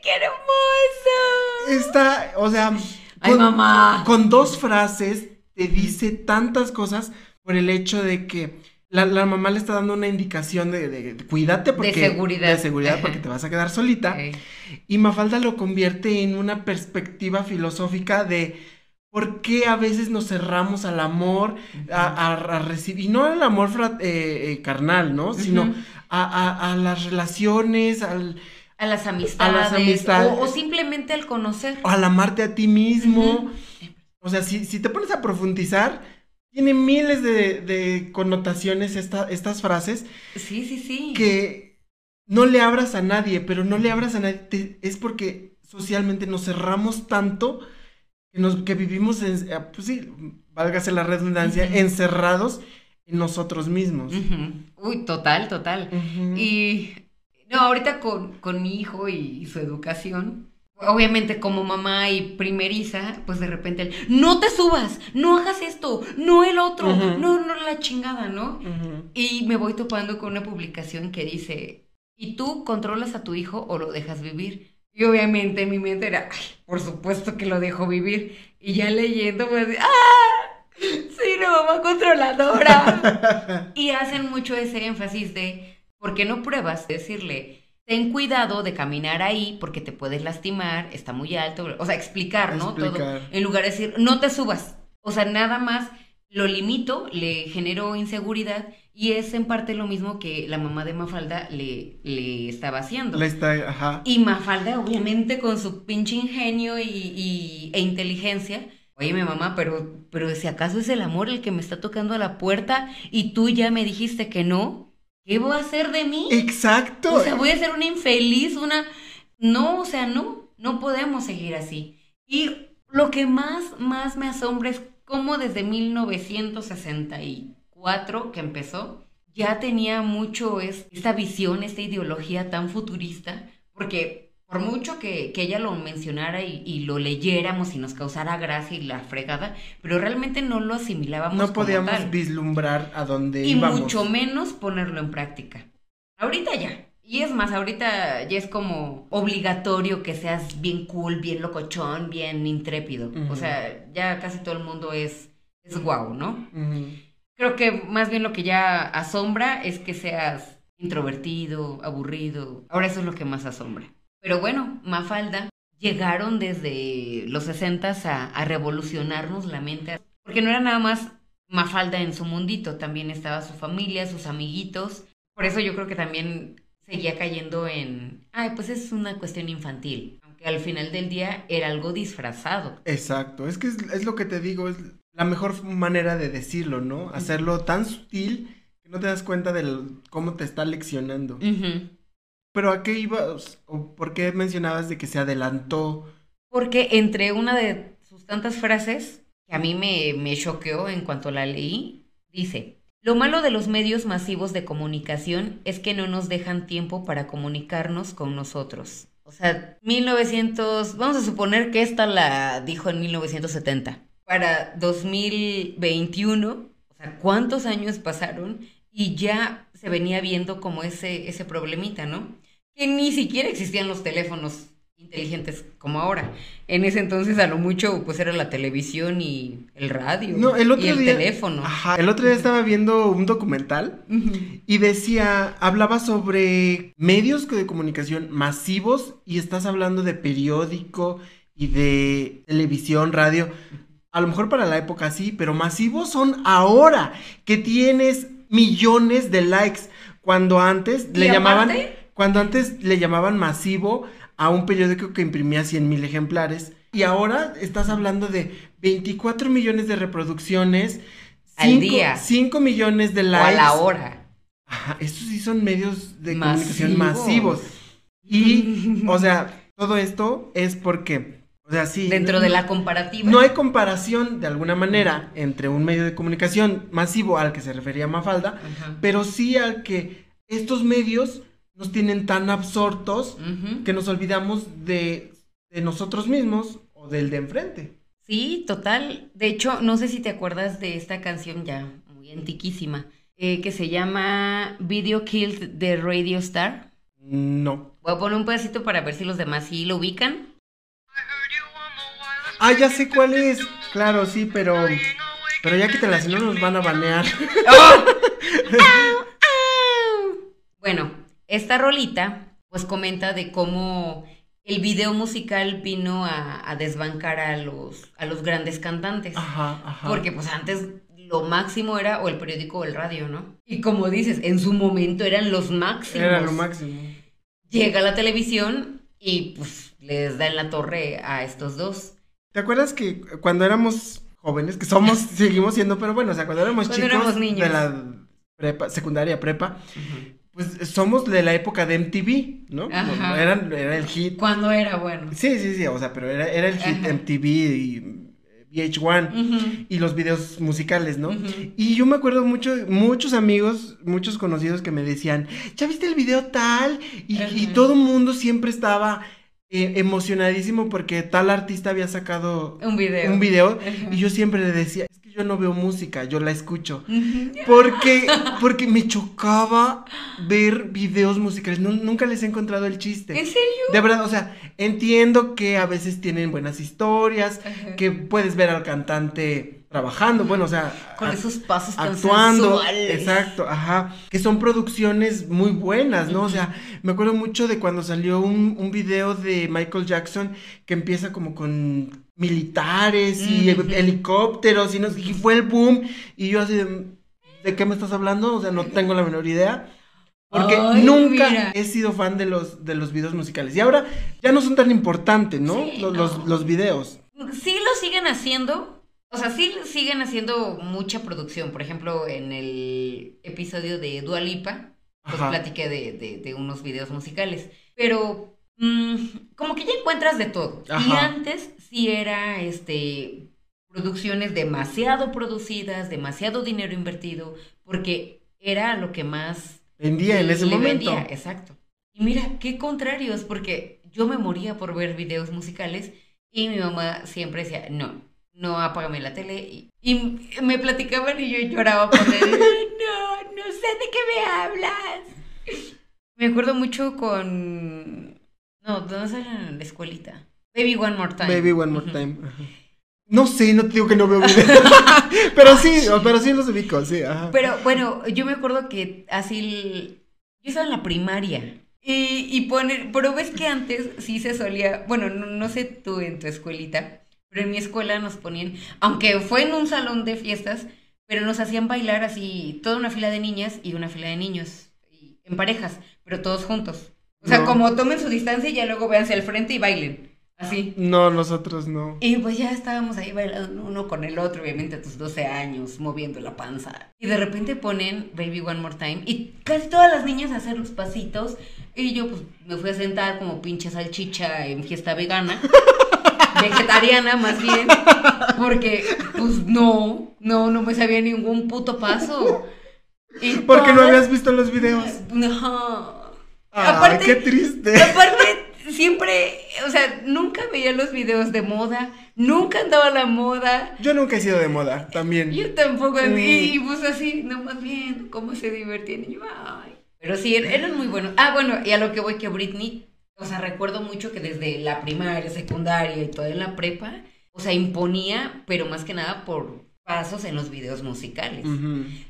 ¡Qué hermoso! Está, o sea, Ay, con, mamá. con dos frases te dice tantas cosas por el hecho de que la, la mamá le está dando una indicación de, de- de cuídate porque seguridad. de seguridad porque te vas a quedar solita. Y Mafalda lo convierte en una perspectiva filosófica de por qué a veces nos cerramos al amor a, a- a recibir y no al amor eh, eh, carnal no sino a- a las relaciones al A las amistades. amistades. O, o simplemente al conocer. al amarte a ti mismo. O sea, si, si te pones a profundizar, tiene miles de, de connotaciones esta- estas frases Sí, sí, sí. que no le abras a nadie, pero no le abras a nadie. te- es porque socialmente nos cerramos tanto que, nos, que vivimos, en, eh, pues sí, válgase la redundancia, encerrados en nosotros mismos. Uy, total, total. Y no, ahorita con, con mi hijo y su educación, obviamente como mamá y primeriza, pues de repente él, no te subas, no hagas esto, no el otro, no, no la chingada, ¿no? Y me voy topando con una publicación que dice, ¿y tú controlas a tu hijo o lo dejas vivir? Y obviamente en mi mente era, ay, por supuesto que lo dejo vivir. Y ya leyendo, pues, ¡ah! Sí, la mamá controladora. y hacen mucho ese énfasis de, ¿por qué no pruebas? Decirle, ten cuidado de caminar ahí porque te puedes lastimar, está muy alto. O sea, explicar, ¿no? Todo. En lugar de decir, no te subas. O sea, nada más lo limito, le genero inseguridad y es en parte lo mismo que la mamá de Mafalda le, le estaba haciendo. Le está, ajá. Y Mafalda, obviamente, con su pinche ingenio y, y- e inteligencia. Oye, mi mamá, pero, pero si acaso es el amor el que me está tocando a la puerta y tú ya me dijiste que no, ¿qué voy a hacer de mí? Exacto. O sea, voy a ser una infeliz, una... No, o sea, no, no podemos seguir así. Y lo que más, más me asombra es cómo desde 1964 que empezó, ya tenía mucho es, esta visión, esta ideología tan futurista, porque por mucho que, que ella lo mencionara y, y lo leyéramos y nos causara gracia y la fregada, pero realmente no lo asimilábamos. no como podíamos tal vislumbrar a dónde y íbamos. mucho menos ponerlo en práctica. Ahorita ya. Y es más, ahorita ya es como obligatorio que seas bien cool, bien locochón, bien intrépido. O sea, ya casi todo el mundo es, es guau, ¿no? Creo que más bien lo que ya asombra es que seas introvertido, aburrido. Ahora eso es lo que más asombra. Pero bueno, Mafalda llegaron desde los 60 a, a revolucionarnos la mente. Porque no era nada más Mafalda en su mundito, también estaba su familia, sus amiguitos. Por eso yo creo que también seguía cayendo en, ay, pues es una cuestión infantil. Aunque al final del día era algo disfrazado. Exacto, es que es, es lo que te digo, es la mejor manera de decirlo, ¿no? Hacerlo tan sutil que no te das cuenta de cómo te está leccionando. Pero ¿a qué ibas? ¿O por qué mencionabas de que se adelantó? Porque entre una de sus tantas frases, que a mí me, me choqueó en cuanto la leí, dice, lo malo de los medios masivos de comunicación es que no nos dejan tiempo para comunicarnos con nosotros. O sea, 1900, vamos a suponer que esta la dijo en 1970. Para 2021, o sea, ¿cuántos años pasaron? Y ya se venía viendo como ese, ese problemita, ¿no? Que ni siquiera existían los teléfonos inteligentes como ahora. En ese entonces a lo mucho pues era la televisión y el radio No, el otro y el día. teléfono. Ajá, el otro día estaba viendo un documental y decía, hablaba sobre medios de comunicación masivos y estás hablando de periódico y de televisión, radio. A lo mejor para la época sí, pero masivos son ahora que tienes millones de likes cuando antes le llamaban cuando antes le llamaban masivo a un periódico que imprimía 100 mil ejemplares y ahora estás hablando de 24 millones de reproducciones Al cinco- día. 5 millones de O likes a la hora. Estos sí son medios de comunicación masivos. Y, o sea, todo esto es porque, o sea, sí. Dentro de la comparativa. No hay comparación, de alguna manera, entre un medio de comunicación masivo al que se refería Mafalda, pero sí al que estos medios nos tienen tan absortos que nos olvidamos de, de nosotros mismos o del de enfrente. Sí, total. De hecho, no sé si te acuerdas de esta canción ya muy antiquísima, eh, que se llama Video Killed de Radio Star. No. Voy a poner un pedacito para ver si los demás sí lo ubican. Ah, ya sé cuál es. Claro, sí, pero. Pero ya quítala, si no nos van a banear. Bueno, esta rolita pues comenta de cómo el video musical vino a, a desbancar a los, a los grandes cantantes. Ajá, ajá. Porque pues antes lo máximo era o el periódico o el radio, ¿no? Y como dices, en su momento eran los máximos. Era lo máximo. Llega la televisión y pues les da en la torre a estos dos. ¿Te acuerdas que cuando éramos jóvenes, que somos, seguimos siendo, pero bueno, o sea, cuando éramos Cuando chicos éramos niños. de la prepa, secundaria, prepa, pues somos de la época de MTV, ¿no? Ajá. Eran, era el hit. Cuando era bueno. Sí, sí, sí, o sea, pero era, era el hit Ajá. MTV y VH1 Ujú. y los videos musicales, ¿no? Y yo me acuerdo mucho, muchos amigos, muchos conocidos que me decían, ¿ya viste el video tal? Y, y todo el mundo siempre estaba eh, emocionadísimo porque tal artista había sacado Un video. un video Ajá. y yo siempre le decía, es que yo no veo música, yo la escucho. Porque, porque me chocaba ver videos musicales, Nu- nunca les he encontrado el chiste. ¿En serio? De verdad, o sea, entiendo que a veces tienen buenas historias, Ajá. que puedes ver al cantante trabajando, bueno, o sea, Con esos pasos actuando, exacto, ajá, que son producciones muy buenas, ¿no? O sea, me acuerdo mucho de cuando salió un, un video de Michael Jackson que empieza como con militares y helicópteros y, no, y fue el boom y yo así de, ¿de qué me estás hablando? O sea, no tengo la menor idea. Porque Ay, nunca mira. he sido fan de los, de los videos musicales. Y ahora ya no son tan importantes, ¿no? Sí, los, no. los, los videos. Sí lo siguen haciendo. O sea, sí siguen haciendo mucha producción. Por ejemplo, en el episodio de Dua Lipa, pues Ajá. platiqué de, de- de unos videos musicales. Pero mm, como que ya encuentras de todo. Y antes sí era este producciones demasiado producidas, demasiado dinero invertido, porque era lo que más Vendía en ese le momento. vendía, exacto. Y mira, qué contrarios, porque yo me moría por ver videos musicales y mi mamá siempre decía, no, no apágame la tele. Y, y me platicaban y yo lloraba por él. no, no sé de qué me hablas. Me acuerdo mucho con... No, ¿dónde salen en la escuelita? Baby One More Time. Baby One More. Time. ajá. No sé, no te digo que no veo videos. pero sí, pero sí los ubico, sí. Ajá. Pero bueno, yo me acuerdo que así, yo estaba en la primaria y, y poner, pero ves que antes sí se solía, bueno, no, no sé tú en tu escuelita, pero en mi escuela nos ponían, aunque fue en un salón de fiestas, pero nos hacían bailar así, toda una fila de niñas y una fila de niños, y- en parejas, pero todos juntos. O sea, No. como tomen su distancia y ya luego véanse al frente y bailen, así. No, nosotros no. Y pues ya estábamos ahí bailando uno con el otro, obviamente a tus 12 años, moviendo la panza. Y de repente ponen Baby One More Time y casi todas las niñas a hacer los pasitos. Y yo pues me fui a sentar como pinche salchicha en fiesta vegana. vegetariana más bien. Porque pues no, no, no me sabía ningún puto paso. Y Porque no habías visto los videos. No. Ay, Aparte- qué triste. Aparte, siempre, o sea, nunca veía los videos de moda, nunca andaba la moda. Yo nunca he sido de moda, también. Yo tampoco, Mm. y, y pues así, nomás bien, cómo se divertían. Y yo, ay. Pero sí, er- eran muy buenos. Ah, bueno, y a lo que voy que Britney, o sea, recuerdo mucho que desde la primaria, secundaria y toda en la prepa, o sea, imponía, pero más que nada por pasos en los videos musicales.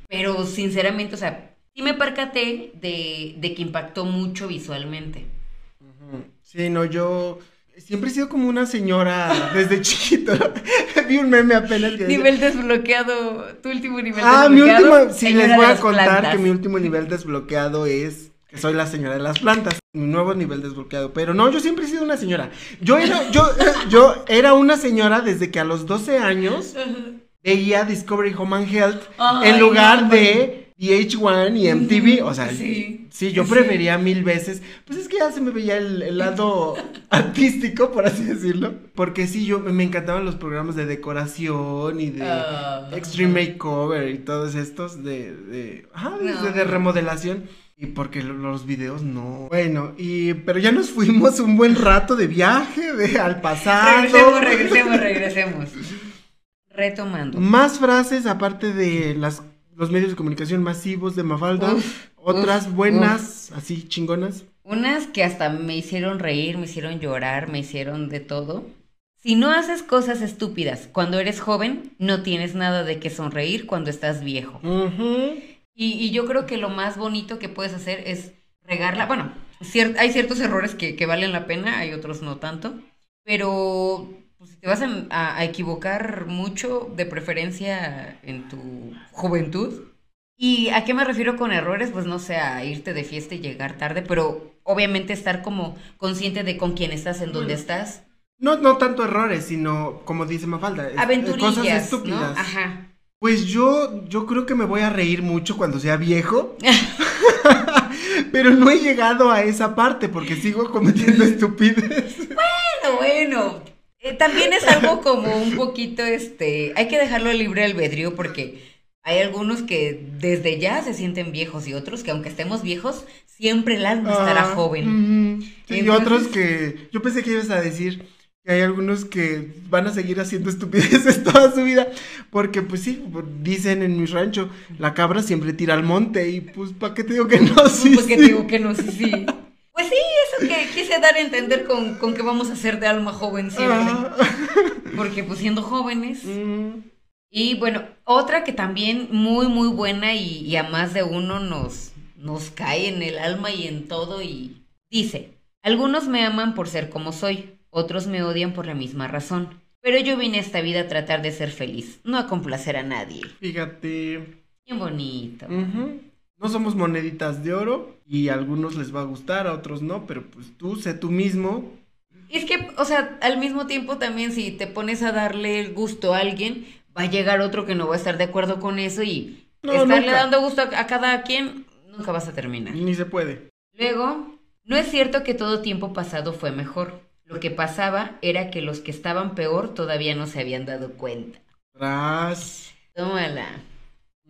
Pero sinceramente, o sea, sí me percaté de, de que impactó mucho visualmente. Sí, no, yo siempre he sido como una señora desde chiquito. Vi un meme apenas que Nivel desbloqueado, tu último nivel Ah, mi desbloqueado. último, sí, les voy a contar plantas. que mi último nivel desbloqueado es que soy la señora de las plantas. Mi nuevo nivel desbloqueado. Pero no, yo siempre he sido una señora. Yo era, yo, yo era una señora desde que a los 12 años veía Discovery Home and Health en lugar no, de VH1 y MTV. O sea, Sí. sí, yo Sí. prefería mil veces. Pues es que ya se me veía el, el lado artístico, por así decirlo. Porque sí, yo me encantaban los programas de decoración y de Ah. Extreme Makeover y todos estos de, de, ajá, de remodelación. Y porque los videos no. Bueno, y pero ya nos fuimos un buen rato de viaje de, al pasado. Regresemos, regresemos, regresemos. Retomando. Más frases aparte de las los medios de comunicación masivos de Mafalda. otras buenas, así chingonas. Unas que hasta me hicieron reír, me hicieron llorar, me hicieron de todo. Si no haces cosas estúpidas cuando eres joven, no tienes nada de que sonreír cuando estás viejo. Y, yo creo que lo más bonito que puedes hacer es regarla. Bueno, hay ciertos errores que, valen la pena, hay otros no tanto. Pero pues, si te vas a, equivocar mucho, de preferencia en tu juventud. ¿Y a qué me refiero con errores? Pues no sé, a irte de fiesta y llegar tarde, pero obviamente estar como consciente de con quién estás, en dónde estás. No, no tanto errores, sino, como dice Mafalda, cosas estúpidas. Ajá. Pues yo, yo creo que me voy a reír mucho cuando sea viejo. Pero no he llegado a esa parte porque sigo cometiendo estupidez. Bueno, bueno. Eh, también es algo como un poquito, este, hay que dejarlo libre albedrío porque hay algunos que desde ya se sienten viejos y otros que aunque estemos viejos, siempre el alma estará ah, joven. y otros que, yo pensé que ibas a decir hay algunos que van a seguir haciendo estupideces toda su vida, porque pues sí, dicen en mi rancho, la cabra siempre tira al monte y pues ¿para qué te digo que no? Sí, pues, qué te digo que no? Sí, sí. Pues sí, eso que quise dar a entender con, con que vamos a ser de alma joven siempre. Ah. Porque pues siendo jóvenes. Mm. Y bueno, otra que también muy, muy buena y, y a más de uno nos, nos cae en el alma y en todo y dice, algunos me aman por ser como soy otros me odian por la misma razón. Pero yo vine a esta vida a tratar de ser feliz, no a complacer a nadie. Fíjate. Qué bonito. No somos moneditas de oro y a algunos les va a gustar, a otros no, pero pues tú sé tú mismo. Es que, o sea, al mismo tiempo también si te pones a darle el gusto a alguien, va a llegar otro que no va a estar de acuerdo con eso y estarle dando gusto a cada quien, nunca vas a terminar. Ni se puede. Luego, no es cierto que todo tiempo pasado fue mejor. Lo que pasaba era que los que estaban peor todavía no se habían dado cuenta. Tras. Tómala.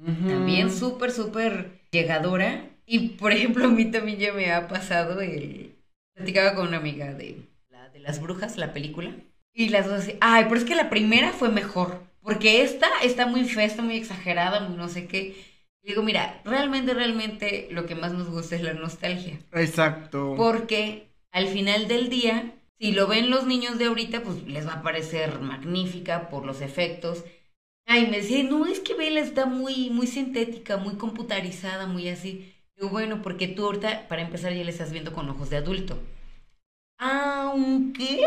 También súper, súper llegadora. Y por ejemplo, a mí también ya me ha pasado el. Platicaba con una amiga de, la, de las brujas, la película. Y las dos así, ay, pero es que la primera fue mejor. Porque esta está muy festa, muy exagerada, muy no sé qué. Y digo, mira, realmente, realmente lo que más nos gusta es la nostalgia. Exacto. Porque al final del día si lo ven los niños de ahorita, pues les va a parecer magnífica por los efectos. Ay, me decía, no, es que Bella está muy, muy sintética, muy computarizada, muy así. Digo, bueno, porque tú ahorita, para empezar, ya le estás viendo con ojos de adulto. Aunque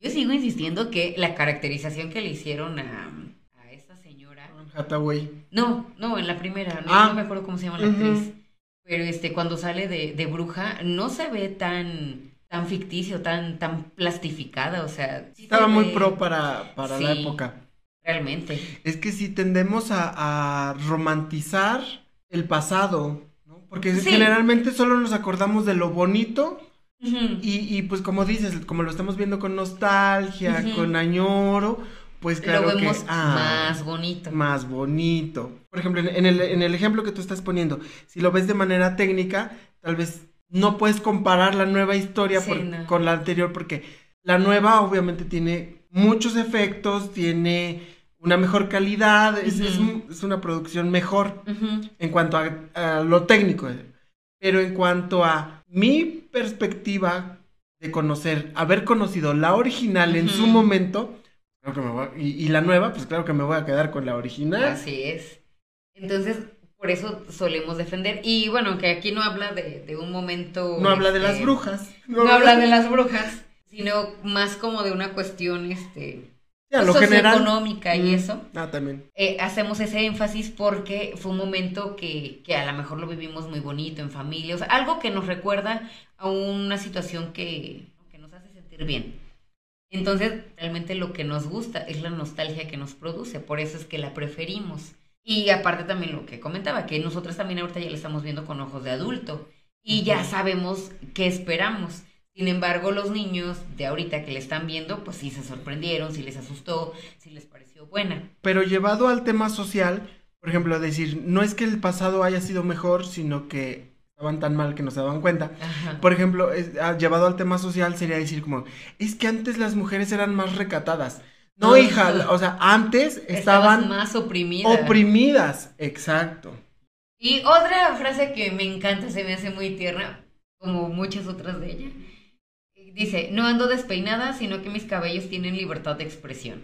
yo sigo insistiendo que la caracterización que le hicieron a, a esta señora. Hathaway. No, no, en la primera, no, ah. me acuerdo cómo se llama la actriz. Pero este, cuando sale de, de bruja, no se ve tan tan ficticio, tan, tan plastificada, o sea... Estaba muy pro para, para la época. Realmente. Es que sí tendemos a, romantizar el pasado, ¿no? Porque generalmente solo nos acordamos de lo bonito y, y, pues como dices, como lo estamos viendo con nostalgia, con añoro, pues claro lo vemos que, ah, más bonito. Más bonito. Por ejemplo, en el, en el ejemplo que tú estás poniendo, si lo ves de manera técnica, tal vez no puedes comparar la nueva historia con la anterior porque la nueva obviamente tiene muchos efectos, tiene una mejor calidad, es, una producción mejor en cuanto a, lo técnico. Pero en cuanto a mi perspectiva de conocer, haber conocido la original en su momento, creo que me voy y, y la nueva, pues claro que me voy a quedar con la original. Así es. Entonces, por eso solemos defender. Y bueno, que aquí no habla de, un momento. No habla de las este, brujas. No, habla de las brujas, sino más como de una cuestión este, socioeconómica y eso. Ah, también. Eh, hacemos ese énfasis porque fue un momento que, que, a lo mejor lo vivimos muy bonito en familia. O sea, algo que nos recuerda a una situación que, que nos hace sentir bien. Entonces, realmente lo que nos gusta es la nostalgia que nos produce. Por eso es que la preferimos. Y aparte también lo que comentaba, que nosotros también ahorita ya le estamos viendo con ojos de adulto y ya sabemos qué esperamos. Sin embargo, los niños de ahorita que le están viendo, pues sí se sorprendieron, sí les asustó, sí les pareció buena. Pero llevado al tema social, por ejemplo, decir, no es que el pasado haya sido mejor, sino que estaban tan mal que no se daban cuenta. Por ejemplo, ah, llevado al tema social sería decir como, es que antes las mujeres eran más recatadas. No, hija, o sea, antes estaban más oprimidas. Oprimidas, exacto. Y otra frase que me encanta, se me hace muy tierna, como muchas otras de ella. Dice, no ando despeinada, sino que mis cabellos tienen libertad de expresión.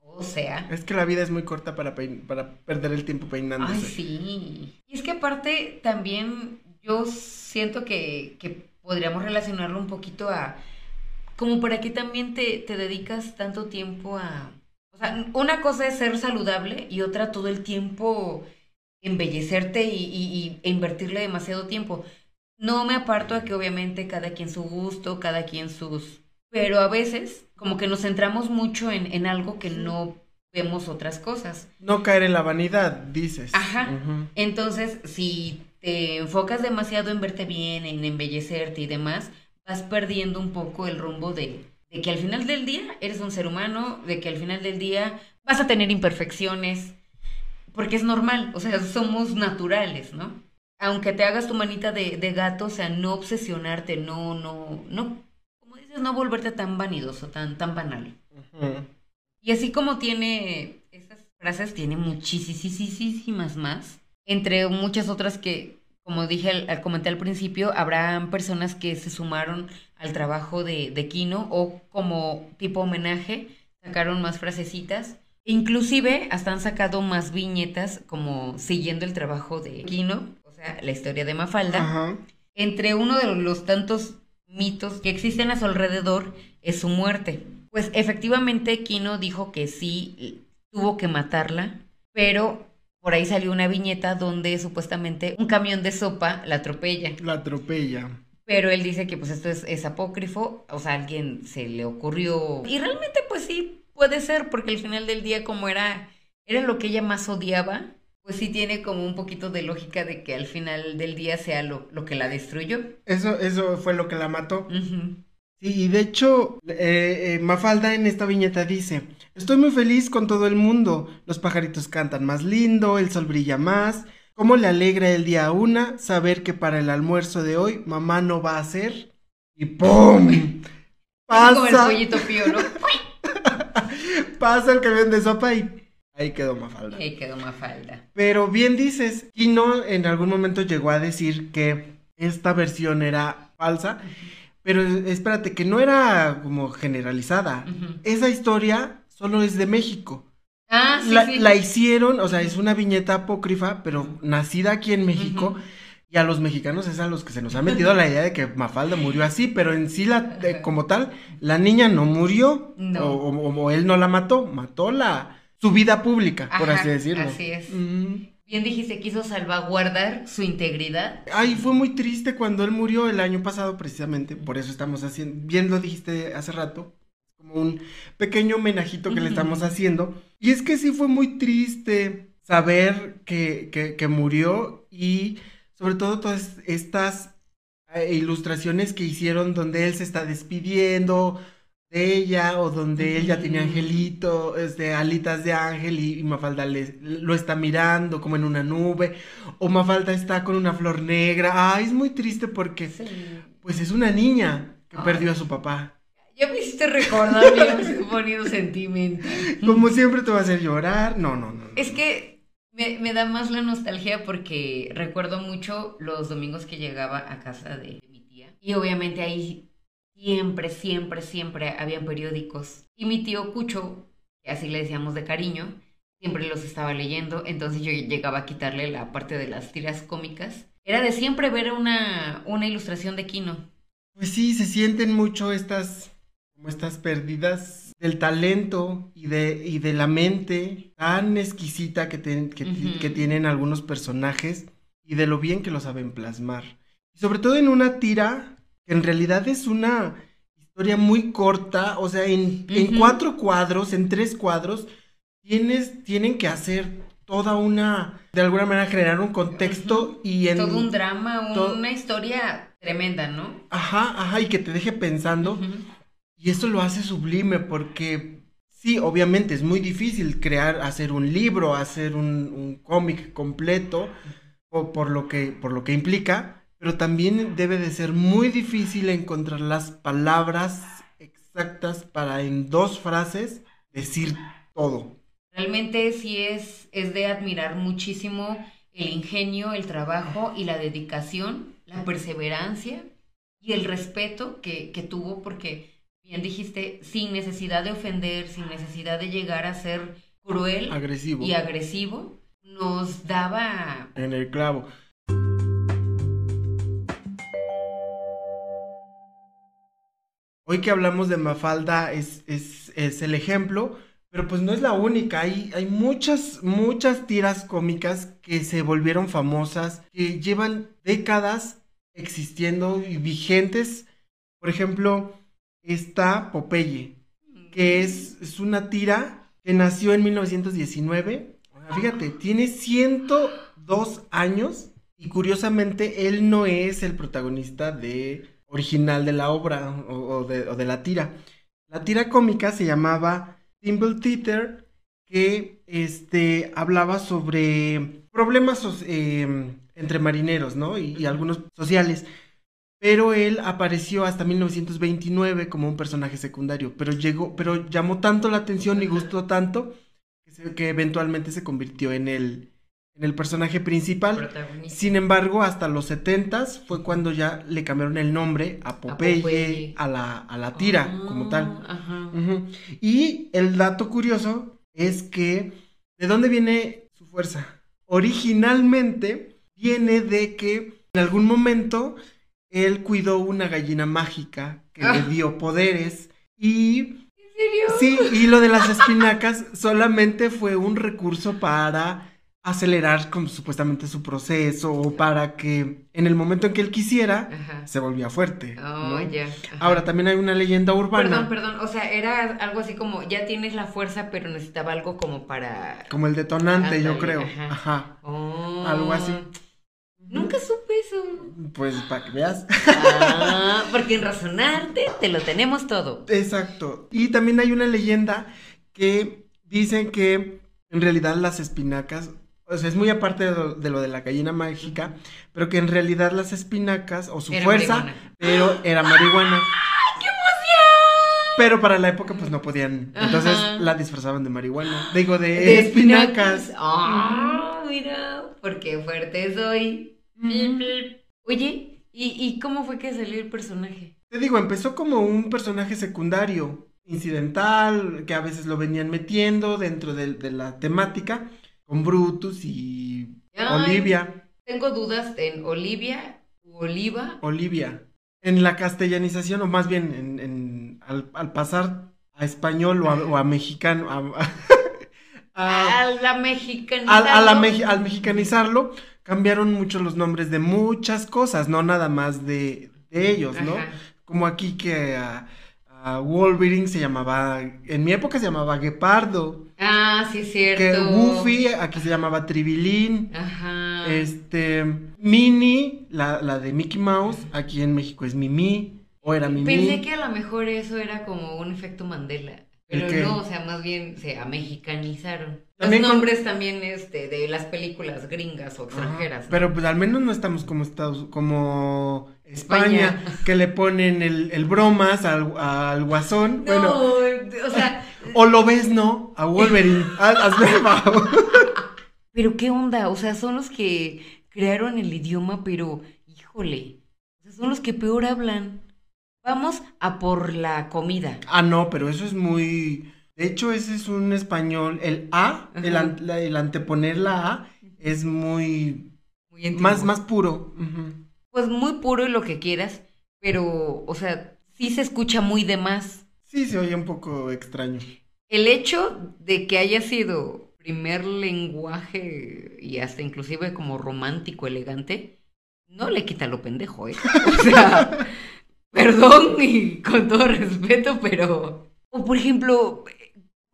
O sea. Es que la vida es muy corta para, para perder el tiempo peinándose. Ay, sí. Y es que aparte también yo siento que, que podríamos relacionarlo un poquito a como para qué también te, te dedicas tanto tiempo a... O sea, una cosa es ser saludable y otra todo el tiempo embellecerte y, y, e invertirle demasiado tiempo. No me aparto a que obviamente cada quien su gusto, cada quien sus... Pero a veces como que nos centramos mucho en, en algo que no vemos otras cosas. No caer en la vanidad, dices. Ajá. Entonces, si te enfocas demasiado en verte bien, en embellecerte y demás, vas perdiendo un poco el rumbo de, de que al final del día eres un ser humano, de que al final del día vas a tener imperfecciones, porque es normal, o sea, somos naturales, ¿no? Aunque te hagas tu manita de, de gato, o sea, no obsesionarte, no, no, no, como dices, no volverte tan vanidoso, tan, tan banal. Y así como tiene esas frases, tiene muchísimas más, entre muchas otras que, como dije al, comentar al principio, habrán personas que se sumaron al trabajo de, de Kino o como tipo homenaje sacaron más frasecitas. Inclusive hasta han sacado más viñetas como siguiendo el trabajo de Kino, o sea, la historia de Mafalda. Entre uno de los tantos mitos que existen a su alrededor es su muerte. Pues efectivamente Kino dijo que sí tuvo que matarla, pero por ahí salió una viñeta donde supuestamente un camión de sopa la atropella. La atropella. Pero él dice que pues esto es, apócrifo, o sea, a alguien se le ocurrió. Y realmente pues sí, puede ser, porque al final del día como era, era lo que ella más odiaba, pues sí tiene como un poquito de lógica de que al final del día sea lo, lo que la destruyó. Eso, eso fue lo que la mató. Sí, y de hecho, eh, eh, Mafalda en esta viñeta dice, estoy muy feliz con todo el mundo, los pajaritos cantan más lindo, el sol brilla más, cómo le alegra el día a una saber que para el almuerzo de hoy mamá no va a hacer y ¡pum! Pasa. Como el pollito pío, ¿no? Pasa el camión de sopa y ahí quedó Mafalda. Ahí quedó Mafalda. Pero bien dices, y no en algún momento llegó a decir que esta versión era falsa. Pero espérate, que no era como generalizada. Esa historia solo es de México. Ah, sí, la, sí. la hicieron, o sea, es una viñeta apócrifa, pero nacida aquí en México. Y a los mexicanos es a los que se nos ha metido la idea de que Mafalda murió así, pero en sí, la, como tal, la niña no murió. O, él no la mató, mató la su vida pública, por así decirlo. Así es. Bien dijiste, quiso salvaguardar su integridad. Ay, fue muy triste cuando él murió el año pasado, precisamente. Por eso estamos haciendo, bien lo dijiste hace rato, como un pequeño homenajito que le estamos haciendo. Y es que sí fue muy triste saber que, que, que murió y sobre todo todas estas eh, ilustraciones que hicieron donde él se está despidiendo, de ella o donde él ya tenía angelito, este, alitas de ángel y, Mafalda lo está mirando como en una nube o Mafalda está con una flor negra. Ay, es muy triste porque pues es una niña que perdió a su papá. Ya me hiciste recordar mi bonito sentimiento. Como siempre te va a hacer llorar. No, no, no. Es que me, me, da más la nostalgia porque recuerdo mucho los domingos que llegaba a casa de mi tía. Y obviamente ahí siempre, siempre, siempre habían periódicos. Y mi tío Cucho, que así le decíamos de cariño, siempre los estaba leyendo, entonces yo llegaba a quitarle la parte de las tiras cómicas. Era de siempre ver una, una ilustración de Kino. Pues sí, se sienten mucho estas, como estas pérdidas del talento y de, y de la mente tan exquisita que, que tienen algunos personajes y de lo bien que lo saben plasmar. Y sobre todo en una tira en realidad es una historia muy corta, o sea, en, cuatro cuadros, en tres cuadros, tienes, tienen que hacer toda una, de alguna manera generar un contexto y en... Todo un drama, una historia tremenda, ¿no? Ajá, ajá, y que te deje pensando. Y eso lo hace sublime porque sí, obviamente es muy difícil crear, hacer un libro, hacer un, un cómic completo, o por lo que, por lo que implica, pero también debe de ser muy difícil encontrar las palabras exactas para en dos frases decir todo. Realmente sí es, es de admirar muchísimo el ingenio, el trabajo y la dedicación, la perseverancia y el respeto que, que tuvo, porque bien dijiste, sin necesidad de ofender, sin necesidad de llegar a ser cruel Agresivo. y agresivo, nos daba En el clavo. Hoy que hablamos de Mafalda es, es, es el ejemplo, pero pues no es la única. Hay, hay muchas, muchas tiras cómicas que se volvieron famosas, que llevan décadas existiendo y vigentes. Por ejemplo, está Popeye, que es, es una tira que nació en 1919. Fíjate, tiene 102 años y curiosamente él no es el protagonista de original de la obra o, de, la tira. La tira cómica se llamaba Thimble Theater, que este, hablaba sobre problemas eh, entre marineros, ¿no? Y, algunos sociales. Pero él apareció hasta 1929 como un personaje secundario, pero llegó, pero llamó tanto la atención y gustó tanto que eventualmente se convirtió en el, en el personaje principal. Sin embargo, hasta los 70s fue cuando ya le cambiaron el nombre a Popeye, Popeye. a la, a la tira como tal. Ah, Ajá. Y el dato curioso es que, ¿de dónde viene su fuerza? Originalmente viene de que en algún momento él cuidó una gallina mágica que Ah. le dio poderes y ¿En serio? sí, y lo de las espinacas solamente fue un recurso para acelerar como supuestamente su proceso o para que en el momento en que él quisiera Ajá. se volvía fuerte. Oh, ¿no? ya. Ahora también hay una leyenda urbana. Perdón, perdón. O sea, era algo así como, ya tienes la fuerza, pero necesitaba algo como para... Como el detonante, yo creo. ajá. Ajá. Oh. Algo así. Nunca supe eso. Pues para que veas. Ah, porque en razonarte te lo tenemos todo. Exacto. Y también hay una leyenda que dicen que en realidad las espinacas, o sea, es muy aparte de lo de, lo de la gallina mágica, pero que en realidad las espinacas, o su Era fuerza, marihuana. pero era marihuana. Pero para la época pues no podían. Entonces Ajá. la disfrazaban de marihuana. Digo, de, De espinacas. Ah, mira, porque fuerte soy. Pip. Oye, ¿y, ¿y cómo fue que salió el personaje? Te digo, empezó como un personaje secundario, incidental, que a veces lo venían metiendo dentro de, de la temática, con Brutus y Ay. Olivia. Tengo dudas en Olivia u Oliva. Olivia. En la castellanización, o más bien en, en- al, al pasar a español o a, o a mexicano, a- a- A la mexicana. al, a la meji- al mexicanizarlo, cambiaron mucho los nombres de muchas cosas, no nada más de, de ellos, ¿no? Como aquí que a, a Wolverine se llamaba, en mi época se llamaba Guepardo, Ah, sí, es cierto. que Goofy aquí se llamaba Tribilín, Ajá. este, Minnie, la, la de Mickey Mouse, aquí en México es Mimi, o era Mimi. Pensé que a lo mejor eso era como un efecto Mandela. ¿El Pero no, o sea, más bien se amexicanizaron. También Los con- nombres también este, de las películas gringas o extranjeras. ¿no? Pero pues al menos no estamos como Estados, como España, España. que le ponen el, el bromas al, al guasón, No, bueno, o sea, o lo ves, ¿no? A Wolverine, haz- hazme pero qué onda, o sea, son los que crearon el idioma, pero híjole, o sea, son los que peor hablan. Vamos a por la comida. Ah, no, pero eso es muy. De hecho, ese es un español. El A, el, an- la- el anteponer la A, es muy. Más, más puro. Pues muy puro y lo que quieras, pero, o sea, sí se escucha muy de más. Sí, se oye un poco extraño. El hecho de que haya sido primer lenguaje y hasta inclusive como romántico, elegante, no le quita lo pendejo, ¿eh? O sea, perdón y con todo respeto, pero... O por ejemplo,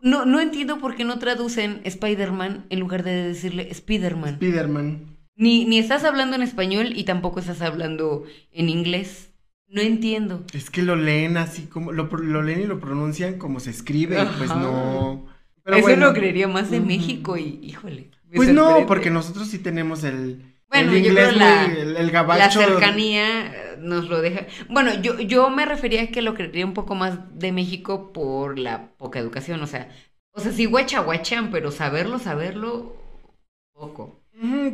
no, no entiendo por qué no traducen Spider-Man en lugar de decirle Spider-Man. Spiderman. Ni, ni estás hablando en español y tampoco estás hablando en inglés. No entiendo. Es que lo leen así como. Lo, lo leen y lo pronuncian como se escribe. Pues Ajá. no. Pero Eso bueno. lo creería más de. México y híjole. Pues no, porque nosotros sí tenemos el, Bueno, el yo inglés creo la, el, la cercanía eh, nos lo deja. Bueno, yo, yo me refería a que lo creería un poco más de México por la poca educación, o sea, o sea, sí guacha guachan, pero saberlo, saberlo, poco.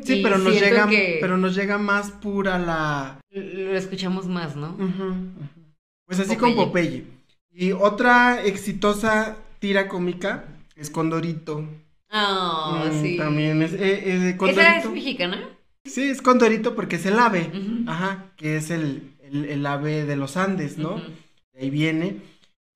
Sí, Y pero nos llega, que- pero nos llega más pura la. Lo escuchamos más, ¿no? Ujú. Pues así con Popeye. Y otra exitosa tira cómica es Condorito. Ah, Mm, sí. También es, eh, eh, ¿Esa Condorito. es mexicana? Sí, es Condorito porque es el ave. Ajá, que es el, el, el ave de los Andes, ¿no? De ahí viene.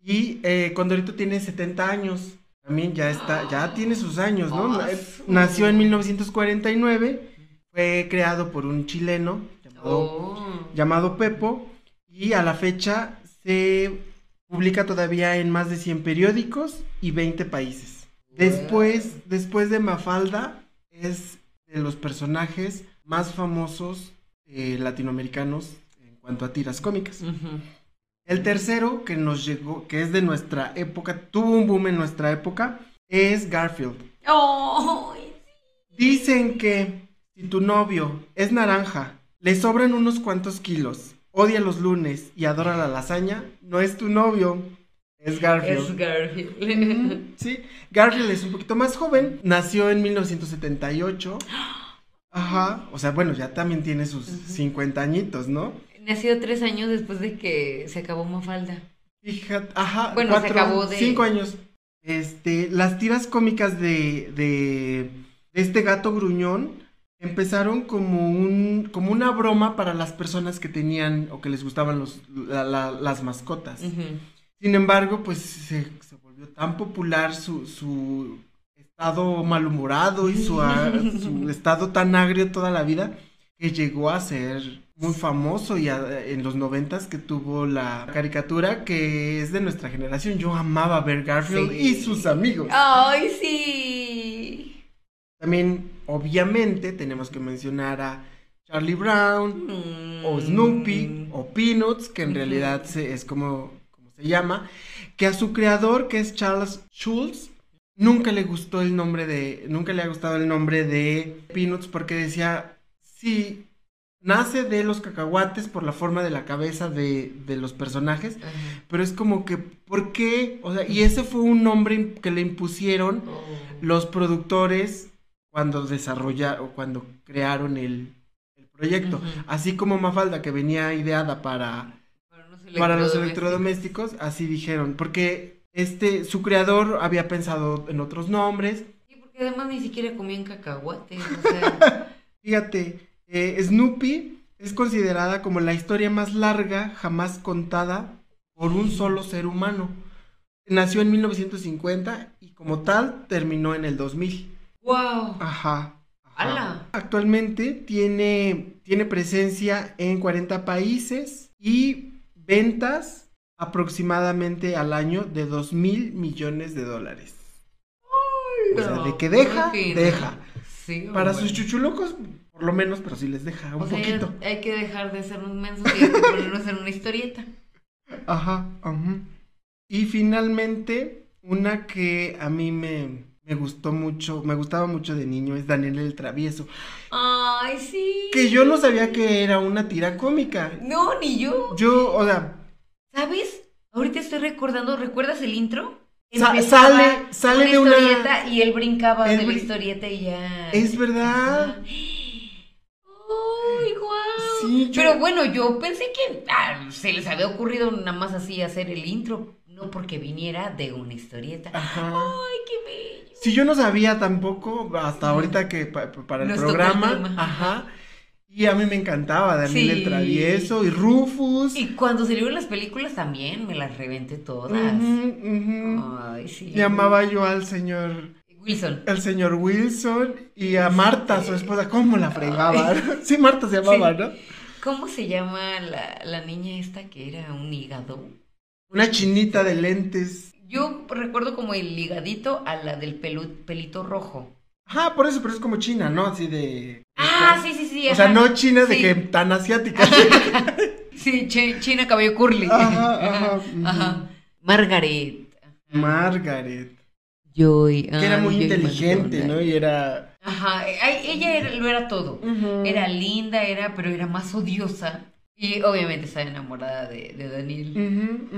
Y eh, Condorito tiene 70 años. También ya está, ya tiene sus años, ¿no? Ah, Eh, Nació en 1949. Fue creado por un chileno llamado, Oh. llamado Pepo. Y a la fecha se publica todavía en más de 100 periódicos y 20 países. Después, después de Mafalda, es de los personajes más famosos eh, latinoamericanos en cuanto a tiras cómicas. El tercero que nos llegó, que es de nuestra época, tuvo un boom en nuestra época, es Garfield. Ay, Dicen que si tu novio es naranja, le sobran unos cuantos kilos, odia los lunes y adora la lasaña, no es tu novio, es Garfield. es Garfield. Sí, Garfield es un poquito más joven, nació en 1978. Ajá, o sea, bueno, ya también tiene sus 50 añitos, ¿no? Nació tres años después de que se acabó Mafalda. Fíjate, ajá, Bueno, se acabó de- cinco años. Este, las tiras cómicas de, de, de este gato gruñón empezaron como un, como una broma para las personas que tenían o que les gustaban los, la- la- las mascotas. Sin embargo, pues se, se volvió tan popular su, su estado malhumorado y su, a- su estado tan agrio toda la vida que llegó a ser muy famoso y a- en los noventas que tuvo la caricatura que es de nuestra generación. Yo amaba ver Garfield Sí. y sus amigos. Ay, sí. También, obviamente, tenemos que mencionar a Charlie Brown, o Mm. Snoopy o Peanuts, que en realidad se- es como, como se llama, que a su creador, que es Charles Schulz, nunca le gustó el nombre de, nunca le ha gustado el nombre de Peanuts porque decía, sí, nace de los cacahuates por la forma de la cabeza de, de los personajes, Ajá. pero es como que, ¿por qué? O sea, y ese fue un nombre que le impusieron Oh. los productores cuando desarrollaron, cuando crearon el, el proyecto. Así como Mafalda, que venía ideada para, Para los para los electrodomésticos. así dijeron, porque este, su creador había pensado en otros nombres. Sí, porque además ni siquiera comían cacahuates. O sea, Fíjate, eh, Snoopy es considerada como la historia más larga jamás contada por un solo ser humano. Nació en 1950 y como tal terminó en el 2000. wow. Ajá. ajá. ¡Hala! Actualmente tiene, tiene presencia en 40 países y ventas aproximadamente al año de 2 mil millones de dólares. O sea, de que deja, deja. Sí, Para sus chuchulocos, por lo menos, pero sí les deja un O sea, poquito. hay que dejar de ser un mensos y hay que ponernos en una historieta. Ajá, ajá. Y finalmente, una que a mí me, me gustó mucho, me gustaba mucho de niño, es Daniel el Travieso. Ay, sí. Que yo no sabía que era una tira cómica. No, ni yo. Yo, o sea, ¿Sabes? Ahorita estoy recordando, ¿recuerdas el intro? Sa- sale- sale una de una- historieta y él brincaba Él de la historieta y ya. es verdad. Ajá. Sí, yo- Pero bueno, yo pensé que ah, se les había ocurrido nada más así hacer el intro, no porque viniera de una historieta. Ajá. Ay, qué bello. Si yo no sabía tampoco, hasta ahorita que pa- pa- para el Nos tocó el programa, ajá. Y a mí me encantaba Daniel el. Travieso y Rufus. Y cuando salieron las películas también me las reventé todas. Ujú, ujú. Ay, sí. Llamaba yo al señor, Wilson. el señor Wilson y a Marta, su esposa, ¿cómo la fregaba? Sí, Marta se llamaba, Sí. ¿no? ¿Cómo se llama la, la niña esta que era un hígado? Una chinita de lentes. Yo recuerdo como el ligadito a la del pelu- pelito rojo. Ajá, por eso, pero es como china, ¿no? Así de... Ah, sí, sí, sí. O sea, no china de que tan asiática. Sí, chi- China cabello curly. Ajá, ajá. Ajá. Margaret. Margaret. Joy. Que era muy Joy inteligente. ¿no? Y era... Ajá, ella era- lo era todo. Era linda, era, pero era más odiosa. Y obviamente estaba enamorada de, de Daniel,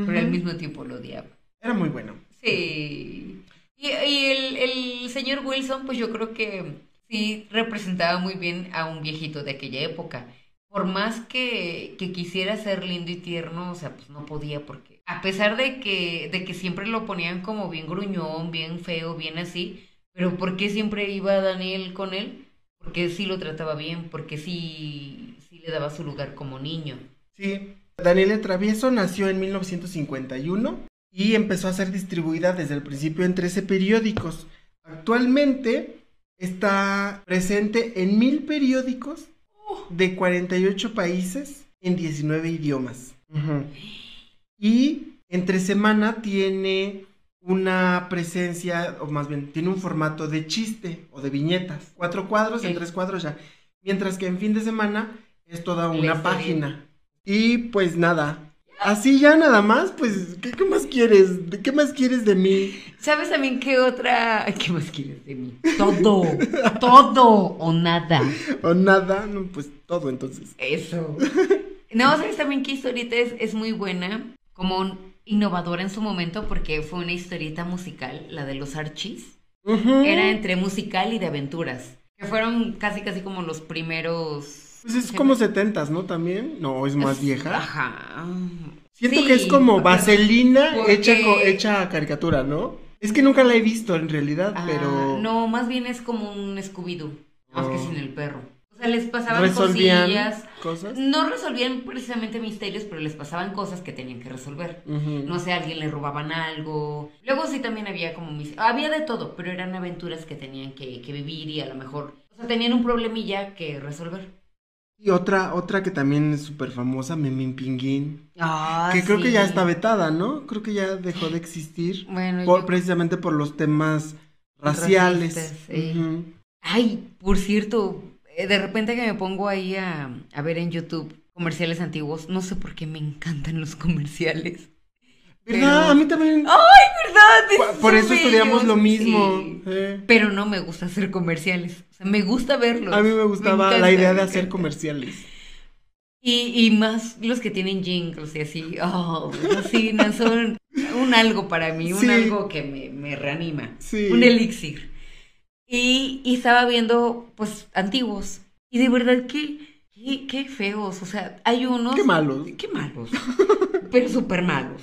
pero al mismo tiempo lo odiaba. Era muy bueno. Sí. Y, y el, el señor Wilson, pues yo creo que sí representaba muy bien a un viejito de aquella época. Por más que, que quisiera ser lindo y tierno, o sea, pues no podía porque a pesar de que, de que siempre lo ponían como bien gruñón, bien feo, bien así, pero ¿por qué siempre iba Daniel con él? Porque sí lo trataba bien, porque sí, sí le daba su lugar como niño. Sí. Daniela Travieso nació en 1951 y empezó a ser distribuida desde el principio en 13 periódicos. Actualmente está presente en mil periódicos de 48 países en 19 idiomas. Y entre semana tiene una presencia, o más bien, tiene un formato de chiste o de viñetas. Cuatro cuadros, en tres cuadros ya. Mientras que en fin de semana es toda una página. Y pues nada. Así ya nada más, pues, ¿qué, qué más quieres? ¿De ¿Qué más quieres de mí? ¿Sabes también qué otra? ¿Qué más quieres de mí? Todo, todo o nada. O nada, no, pues todo entonces. Eso. No, ¿sabes también qué historieta es, es muy buena? Como un- innovadora en su momento porque fue una historieta musical, la de los Archies. Ujú. Era entre musical y de aventuras. Que fueron casi casi como los primeros... Pues es como setentas, ¿no? También. No, es más vieja. Ajá. Siento Sí, que es como vaselina porque- hecha, hecha a caricatura, ¿no? Es que nunca la he visto en realidad, Ah, pero No, más bien es como un Scooby-Doo. Más que Oh. sin el perro. O sea, les pasaban resolvían cosillas. cosas. No resolvían precisamente misterios, pero les pasaban cosas que tenían que resolver. No sé, a alguien le robaban algo. Luego sí también había como mis... Había de todo, pero eran aventuras que tenían que, que vivir y a lo mejor... O sea, tenían un problemilla que resolver. Y otra, otra que también es súper famosa, Memín Pinguín. Ah, que creo que ya está vetada, ¿no? Creo que ya dejó de existir. Bueno, por- yo- precisamente por los temas raciales. Racistas, sí. Ujú. Ay, por cierto, de repente que me pongo ahí a, a ver en YouTube comerciales antiguos, no sé por qué me encantan los comerciales. ¿Verdad? Pero- A mí también. ¿Verdad? Por- por eso estudiamos lo mismo. Sí. eh. Pero no me gusta hacer comerciales. O sea, me gusta verlos. A mí me gustaba encanta, la idea de hacer comerciales. Y, y más los que tienen jingles y así. Oh, así, no, son un algo para mí, un Sí. algo que me, me reanima. Sí. Un elixir. Y, y estaba viendo, pues, antiguos. Y de verdad que, qué, qué feos. O sea, hay unos. Qué malos. Qué malos. pero súper malos.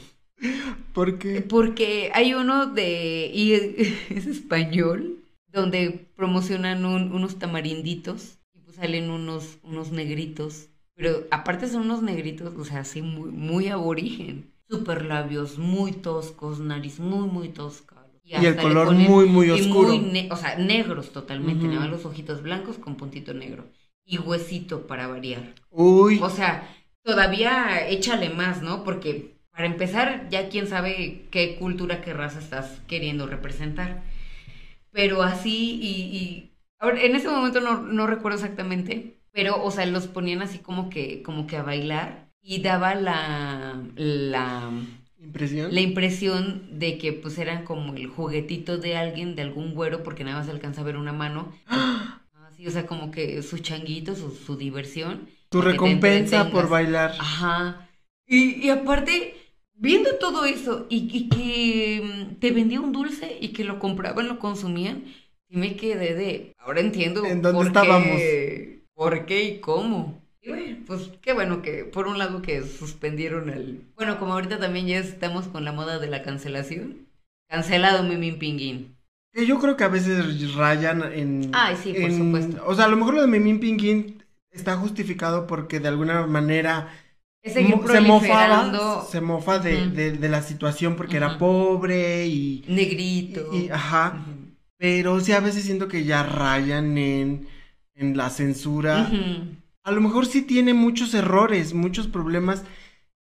Porque. Porque hay uno de. Y es español. Donde promocionan un- unos tamarinditos. Y pues salen unos, unos negritos. Pero aparte son unos negritos, o sea, así muy, muy aborigen. Super labios, muy toscos, nariz muy, muy tosca. Y el color muy, muy y oscuro. muy o sea, negros totalmente. Nada más los ojitos blancos con puntito negro. Y huesito para variar. Uy. O sea, todavía échale más, ¿no? Porque para empezar, ya quién sabe qué cultura, qué raza estás queriendo representar. Pero así y... y ahora, en ese momento no, no recuerdo exactamente, pero, o sea, los ponían así como que, como que a bailar y daba la, la, Impresión. la impresión de que pues eran como el juguetito de alguien, de algún güero, porque nada más alcanza a ver una mano. Así, o sea, como que sus changuitos, su, su diversión. Tu recompensa por bailar. Ajá. Y, y aparte, viendo todo eso y, y que mm, te vendía un dulce y que lo compraban, lo consumían, y me quedé de, ahora entiendo ¿En dónde por estábamos? qué, por qué y cómo. Pues qué bueno que por un lado que suspendieron el... Bueno, como ahorita también ya estamos con la moda de la cancelación. Cancelado Mimín Pinguín. Que yo creo que a veces rayan en. Ay, sí, por en- supuesto. O sea, a lo mejor lo de Memín Pinguín está justificado porque de alguna manera mo- se mofaba, proliferando se mofa de, de- de la situación porque era pobre y, negrito. y- y- ajá. Pero sí a veces siento que ya rayan en, en la censura. A lo mejor sí tiene muchos errores, muchos problemas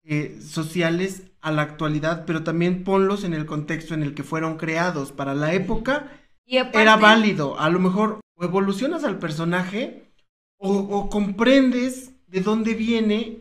eh, sociales a la actualidad, pero también ponlos en el contexto en el que fueron creados. Para la época Y aparte, era válido. A lo mejor o evolucionas al personaje o, o comprendes de dónde viene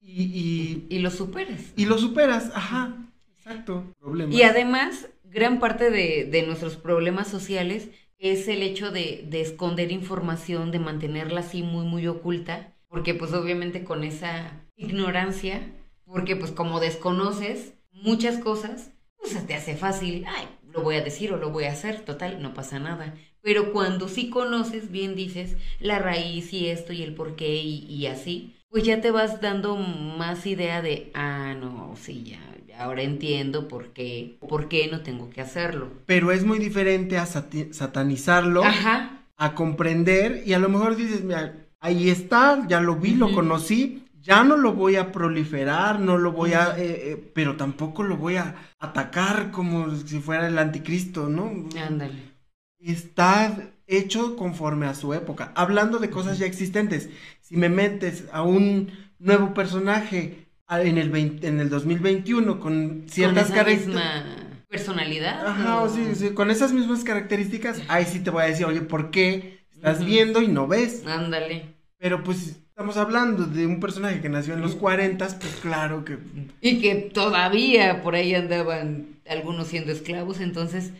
y, y, Y lo superas. y lo superas. Ajá, exacto. Problema. Y además, gran parte de, de nuestros problemas sociales es el hecho de, de esconder información, de mantenerla así muy, muy oculta, porque pues obviamente con esa ignorancia, porque pues como desconoces muchas cosas, pues te hace fácil, ay, lo voy a decir o lo voy a hacer, total, no pasa nada. Pero cuando sí conoces, bien dices, la raíz y esto y el por qué y, y así, pues ya te vas dando más idea de, ah, no, sí, ya, ahora entiendo por qué, por qué no tengo que hacerlo. Pero es muy diferente a satanizarlo, a comprender y a lo mejor dices, mira, ahí está, ya lo vi, lo conocí, ya no lo voy a proliferar, no lo voy a, eh, eh, pero tampoco lo voy a atacar como si fuera el anticristo, ¿no? Ándale. Está hecho conforme a su época. Hablando de cosas ya existentes, si me metes a un nuevo personaje en el, en el 2021 con ciertas características personalidad. Ajá, sí, sí, con esas mismas características, ahí sí te voy a decir, oye, ¿por qué estás viendo y no ves? Ándale. Pero pues estamos hablando de un personaje que nació en los 40, pues claro que... Y que todavía por ahí andaban algunos siendo esclavos, entonces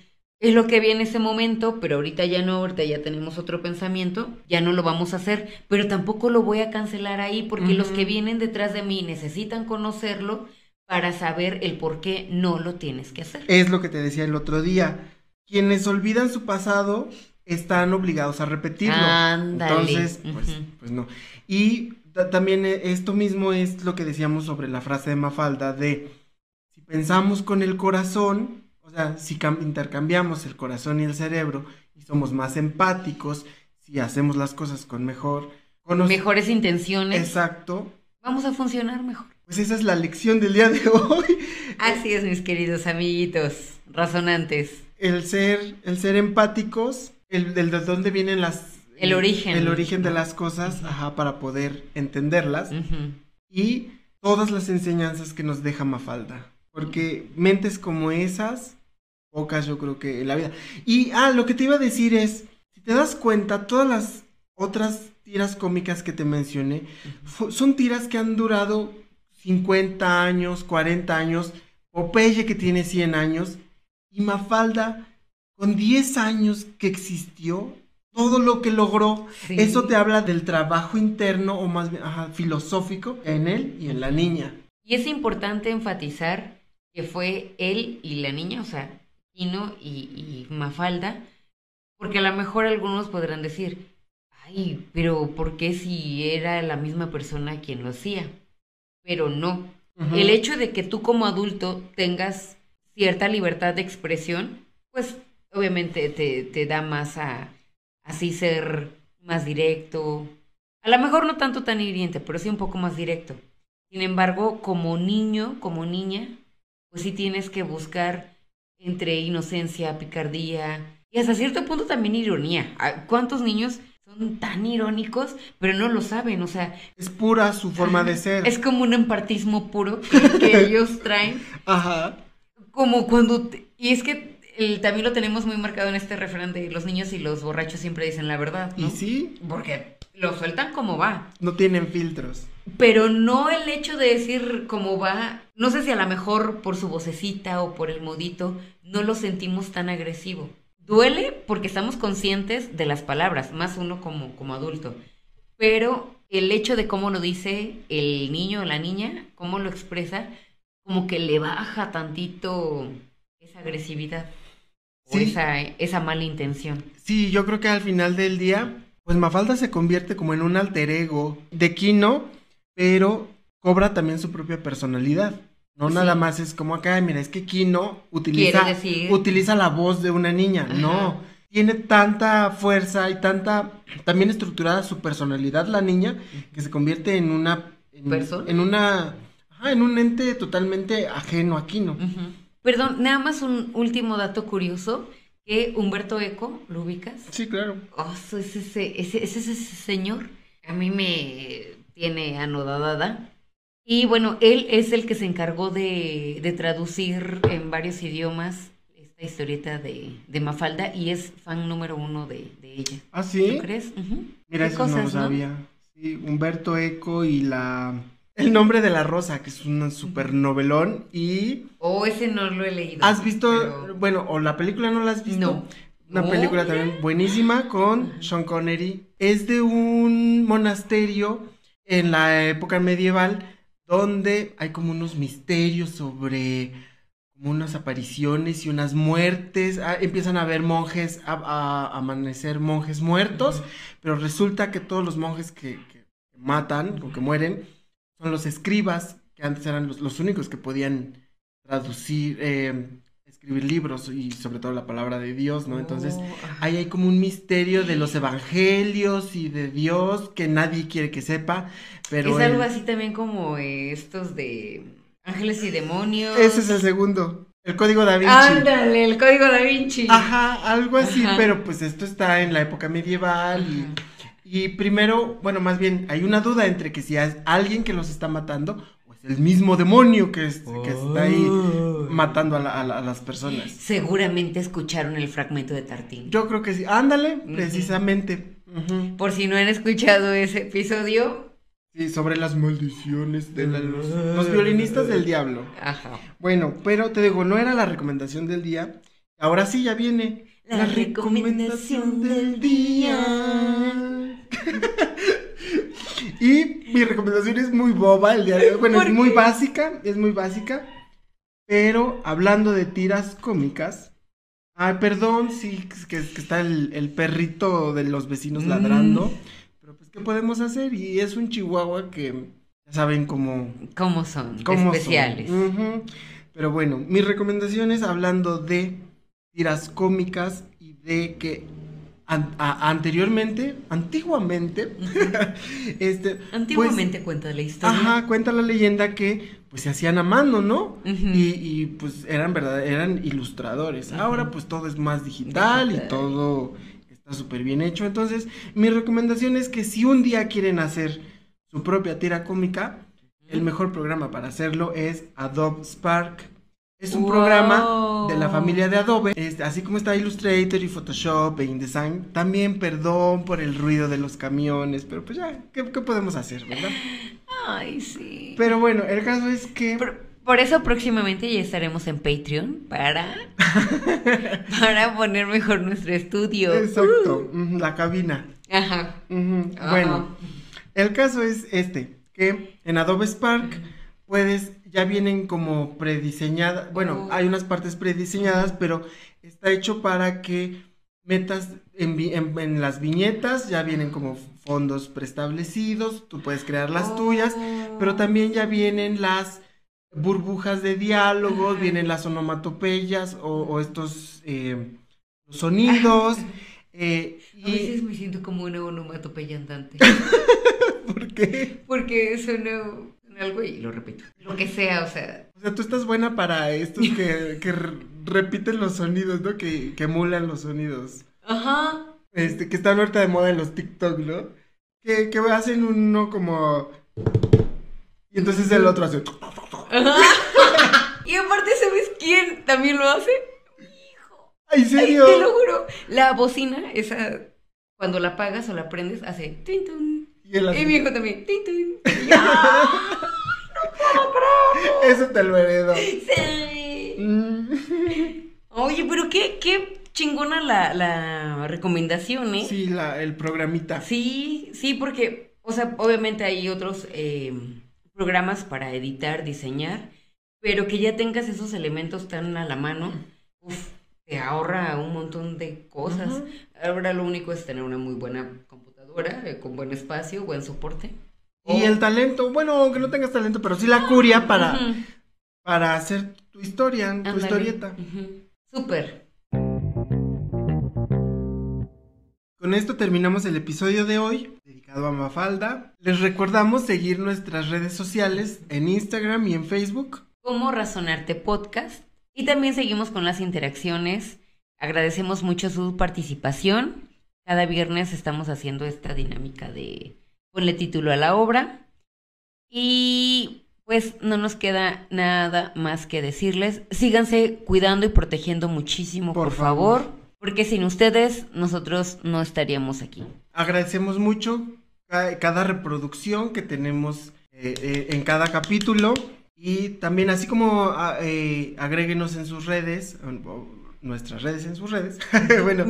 es lo que había en ese momento, pero ahorita ya no, ahorita ya tenemos otro pensamiento, ya no lo vamos a hacer, pero tampoco lo voy a cancelar ahí porque los que vienen detrás de mí necesitan conocerlo para saber el por qué no lo tienes que hacer. Es lo que te decía el otro día. Quienes olvidan su pasado están obligados a repetirlo. Entonces, pues, pues no. Y también eh, esto mismo es lo que decíamos sobre la frase de Mafalda de si pensamos con el corazón, o sea, si intercambiamos el corazón y el cerebro y somos más empáticos, si hacemos las cosas con mejor con mejores intenciones. Exacto. Vamos a funcionar mejor. Pues esa es la lección del día de hoy. Así es, mis queridos amiguitos, razonantes. El ser, el ser empáticos el, de dónde vienen las... El origen. El origen de las cosas, ajá, para poder entenderlas. Y todas las enseñanzas que nos deja Mafalda. Porque mentes como esas, pocas yo creo que en la vida. Y, ah, lo que te iba a decir es, si te das cuenta, todas las otras tiras cómicas que te mencioné, son tiras que han durado 50 años, 40 años, Popeye que tiene 100 años, y Mafalda con 10 años que existió, todo lo que logró, eso te habla del trabajo interno o más bien filosófico en él y en la niña. Y es importante enfatizar que fue él y la niña, o sea, Kino y, Mafalda, porque a lo mejor algunos podrán decir, ay, pero ¿por qué si era la misma persona quien lo hacía? Pero no. El hecho de que tú como adulto tengas cierta libertad de expresión, pues obviamente te, da más a así ser más directo. A lo mejor no tanto tan hiriente, pero sí un poco más directo. Sin embargo, como niño, como niña, pues sí tienes que buscar entre inocencia, picardía y hasta cierto punto también ironía. Ah, ¿Cuántos niños son tan irónicos, pero no lo saben? O sea... Es pura su forma de ser. Es como un empartismo puro que, ellos traen. Ajá. Como cuando... y es que también lo tenemos muy marcado en este refrán de los niños y los borrachos siempre dicen la verdad. ¿no? Y sí. Porque lo sueltan como va. No tienen filtros. Pero no el hecho de decir cómo va, no sé si a lo mejor por su vocecita o por el modito, no lo sentimos tan agresivo. Duele porque estamos conscientes de las palabras, más uno como, como adulto. Pero el hecho de cómo lo dice el niño o la niña, cómo lo expresa, como que le baja tantito esa agresividad esa, esa mala intención. Sí, yo creo que al final del día, pues Mafalda se convierte como en un alter ego de Kino, pero cobra también su propia personalidad. No nada más es como acá, mira, es que Kino utiliza, utiliza la voz de una niña. No, tiene tanta fuerza y tanta, también estructurada su personalidad la niña, que se convierte en una... En, En una... en un ente totalmente ajeno a Kino. Perdón, nada más un último dato curioso, que Humberto Eco, ¿lo ubicas? Sí, claro. Oh, es ese, ese, ese señor. A mí me tiene anodada. Y bueno, él es el que se encargó de, de traducir en varios idiomas esta historieta de, de, Mafalda y es fan número uno de, de ella. ¿Ah, sí? ¿Tú crees? Mira, eso no lo sabía. Sí, Humberto Eco y la El nombre de la rosa, que es un super novelón y... Oh, ese no lo he leído. ¿Has visto, pero- bueno, o la película no la has visto? No. Una película también buenísima con Sean Connery. Es de un monasterio en la época medieval donde hay como unos misterios sobre como unas apariciones y unas muertes. Ah, empiezan a haber monjes, a, amanecer monjes muertos, pero resulta que todos los monjes que, que matan o que mueren son los escribas, que antes eran los, los únicos que podían traducir, eh, escribir libros y sobre todo la palabra de Dios, ¿no? Entonces, Oh, ahí hay como un misterio de los evangelios y de Dios que nadie quiere que sepa, pero... es algo el- así también como eh, estos de ángeles y demonios. Ese es el segundo, el código da Vinci. Ándale, el código da Vinci. Ajá, algo así, Ajá. pero pues esto está en la época medieval. Ajá. Y primero, bueno, más bien, hay una duda entre que si es alguien que los está matando o es el mismo demonio que, es- que está ahí matando a, la- a la- a las personas. Seguramente escucharon el fragmento de Tartín. Yo creo que sí. Ándale, precisamente. Por si no han escuchado ese episodio. Sí, sobre las maldiciones de la- los violinistas del diablo. Ajá. Bueno, pero te digo, no era la recomendación del día. Ahora sí ya viene La recomendación del día. Y mi recomendación es muy boba el día de hoy. Bueno, ¿Por es muy básica, es muy básica. Pero hablando de tiras cómicas. Ay, perdón, sí, que, que está el, el perrito de los vecinos Mm. ladrando. Pero pues, ¿qué podemos hacer? Y es un chihuahua que ya saben cómo ¿Cómo son? cómo son. Especiales. Pero bueno, mis recomendaciones hablando de tiras cómicas y de que an- a- anteriormente, antiguamente, este, Antiguamente cuenta la historia. ajá, cuenta la leyenda que pues se hacían a mano, ¿no? Y, y, pues eran verdad, eran ilustradores. Ahora pues todo es más digital, y todo está súper bien hecho. Entonces, mi recomendación es que si un día quieren hacer su propia tira cómica, el mejor programa para hacerlo es Adobe Spark. Es un Wow. programa de la familia de Adobe, así como está Illustrator y Photoshop e InDesign. También perdón por el ruido de los camiones, pero pues ya, ¿qué, qué podemos hacer, verdad? Ay, sí. Pero bueno, el caso es que... Por, por eso próximamente ya estaremos en Patreon para, para poner mejor nuestro estudio. Exacto, ujú, la cabina. Ajá. Ajá. Bueno, el caso es este, que en Adobe Spark puedes, ya vienen como prediseñadas, bueno, hay unas partes prediseñadas, pero está hecho para que metas en, vi- en- en las viñetas, ya vienen como fondos preestablecidos, tú puedes crear las tuyas, Oh. pero también ya vienen las burbujas de diálogos, vienen las onomatopeyas o, o estos eh, sonidos. eh, A veces me siento como una onomatopeya andante. ¿Por qué? Porque suena algo y lo repito. Lo que sea, o sea. O sea, tú estás buena para estos que, que repiten los sonidos, ¿no? Que, que emulan los sonidos. Ajá. Este, que están ahorita de moda en los TikTok, ¿no? Que, que hacen uno como... Y entonces el otro hace... Ajá. y aparte, ¿sabes quién también lo hace? Hijo. ¡Ay, en Ay, serio! te lo juro. La bocina, esa, cuando la apagas o la prendes, hace tun. Y mi hijo también, tin, tun. Y yo, ¡ah! Eso te lo heredo. Sí. Mm. Oye, pero qué, qué chingona la, la recomendación, ¿eh? Sí, la, el programita. Sí, sí, porque, o sea, obviamente hay otros eh, programas para editar, diseñar, pero que ya tengas esos elementos tan a la mano, uf, te ahorra un montón de cosas. Ahora lo único es tener una muy buena computadora, eh, con buen espacio, buen soporte. Y el talento, bueno, aunque no tengas talento, pero sí la curia para, para hacer tu historia, tu historieta. ujú. Súper. Con esto terminamos el episodio de hoy, dedicado a Mafalda. Les recordamos seguir nuestras redes sociales en Instagram y en Facebook. Cómo Razonarte Podcast. Y también seguimos con las interacciones. Agradecemos mucho su participación. Cada viernes estamos haciendo esta dinámica de ponle título a la obra. Y pues no nos queda nada más que decirles. Síganse cuidando y protegiendo muchísimo, por, Por favor. favor. Porque sin ustedes nosotros no estaríamos aquí. Agradecemos mucho ca- cada reproducción que tenemos eh, eh, en cada capítulo. Y también así como ah, eh, agréguenos en sus redes, nuestras redes en sus redes. bueno,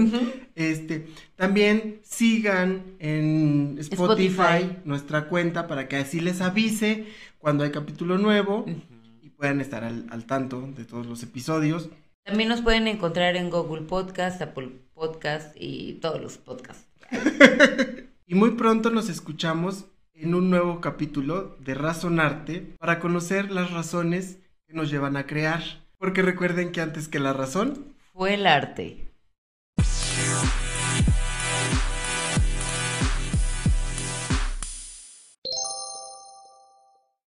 este, también sigan en Spotify, Spotify. nuestra cuenta para que así les avise cuando hay capítulo nuevo y puedan estar al, al tanto de todos los episodios. También nos pueden encontrar en Google Podcast, Apple Podcast y todos los podcasts. Y muy pronto nos escuchamos en un nuevo capítulo de Razonarte para conocer las razones que nos llevan a crear. Porque recuerden que antes que la razón, fue el arte.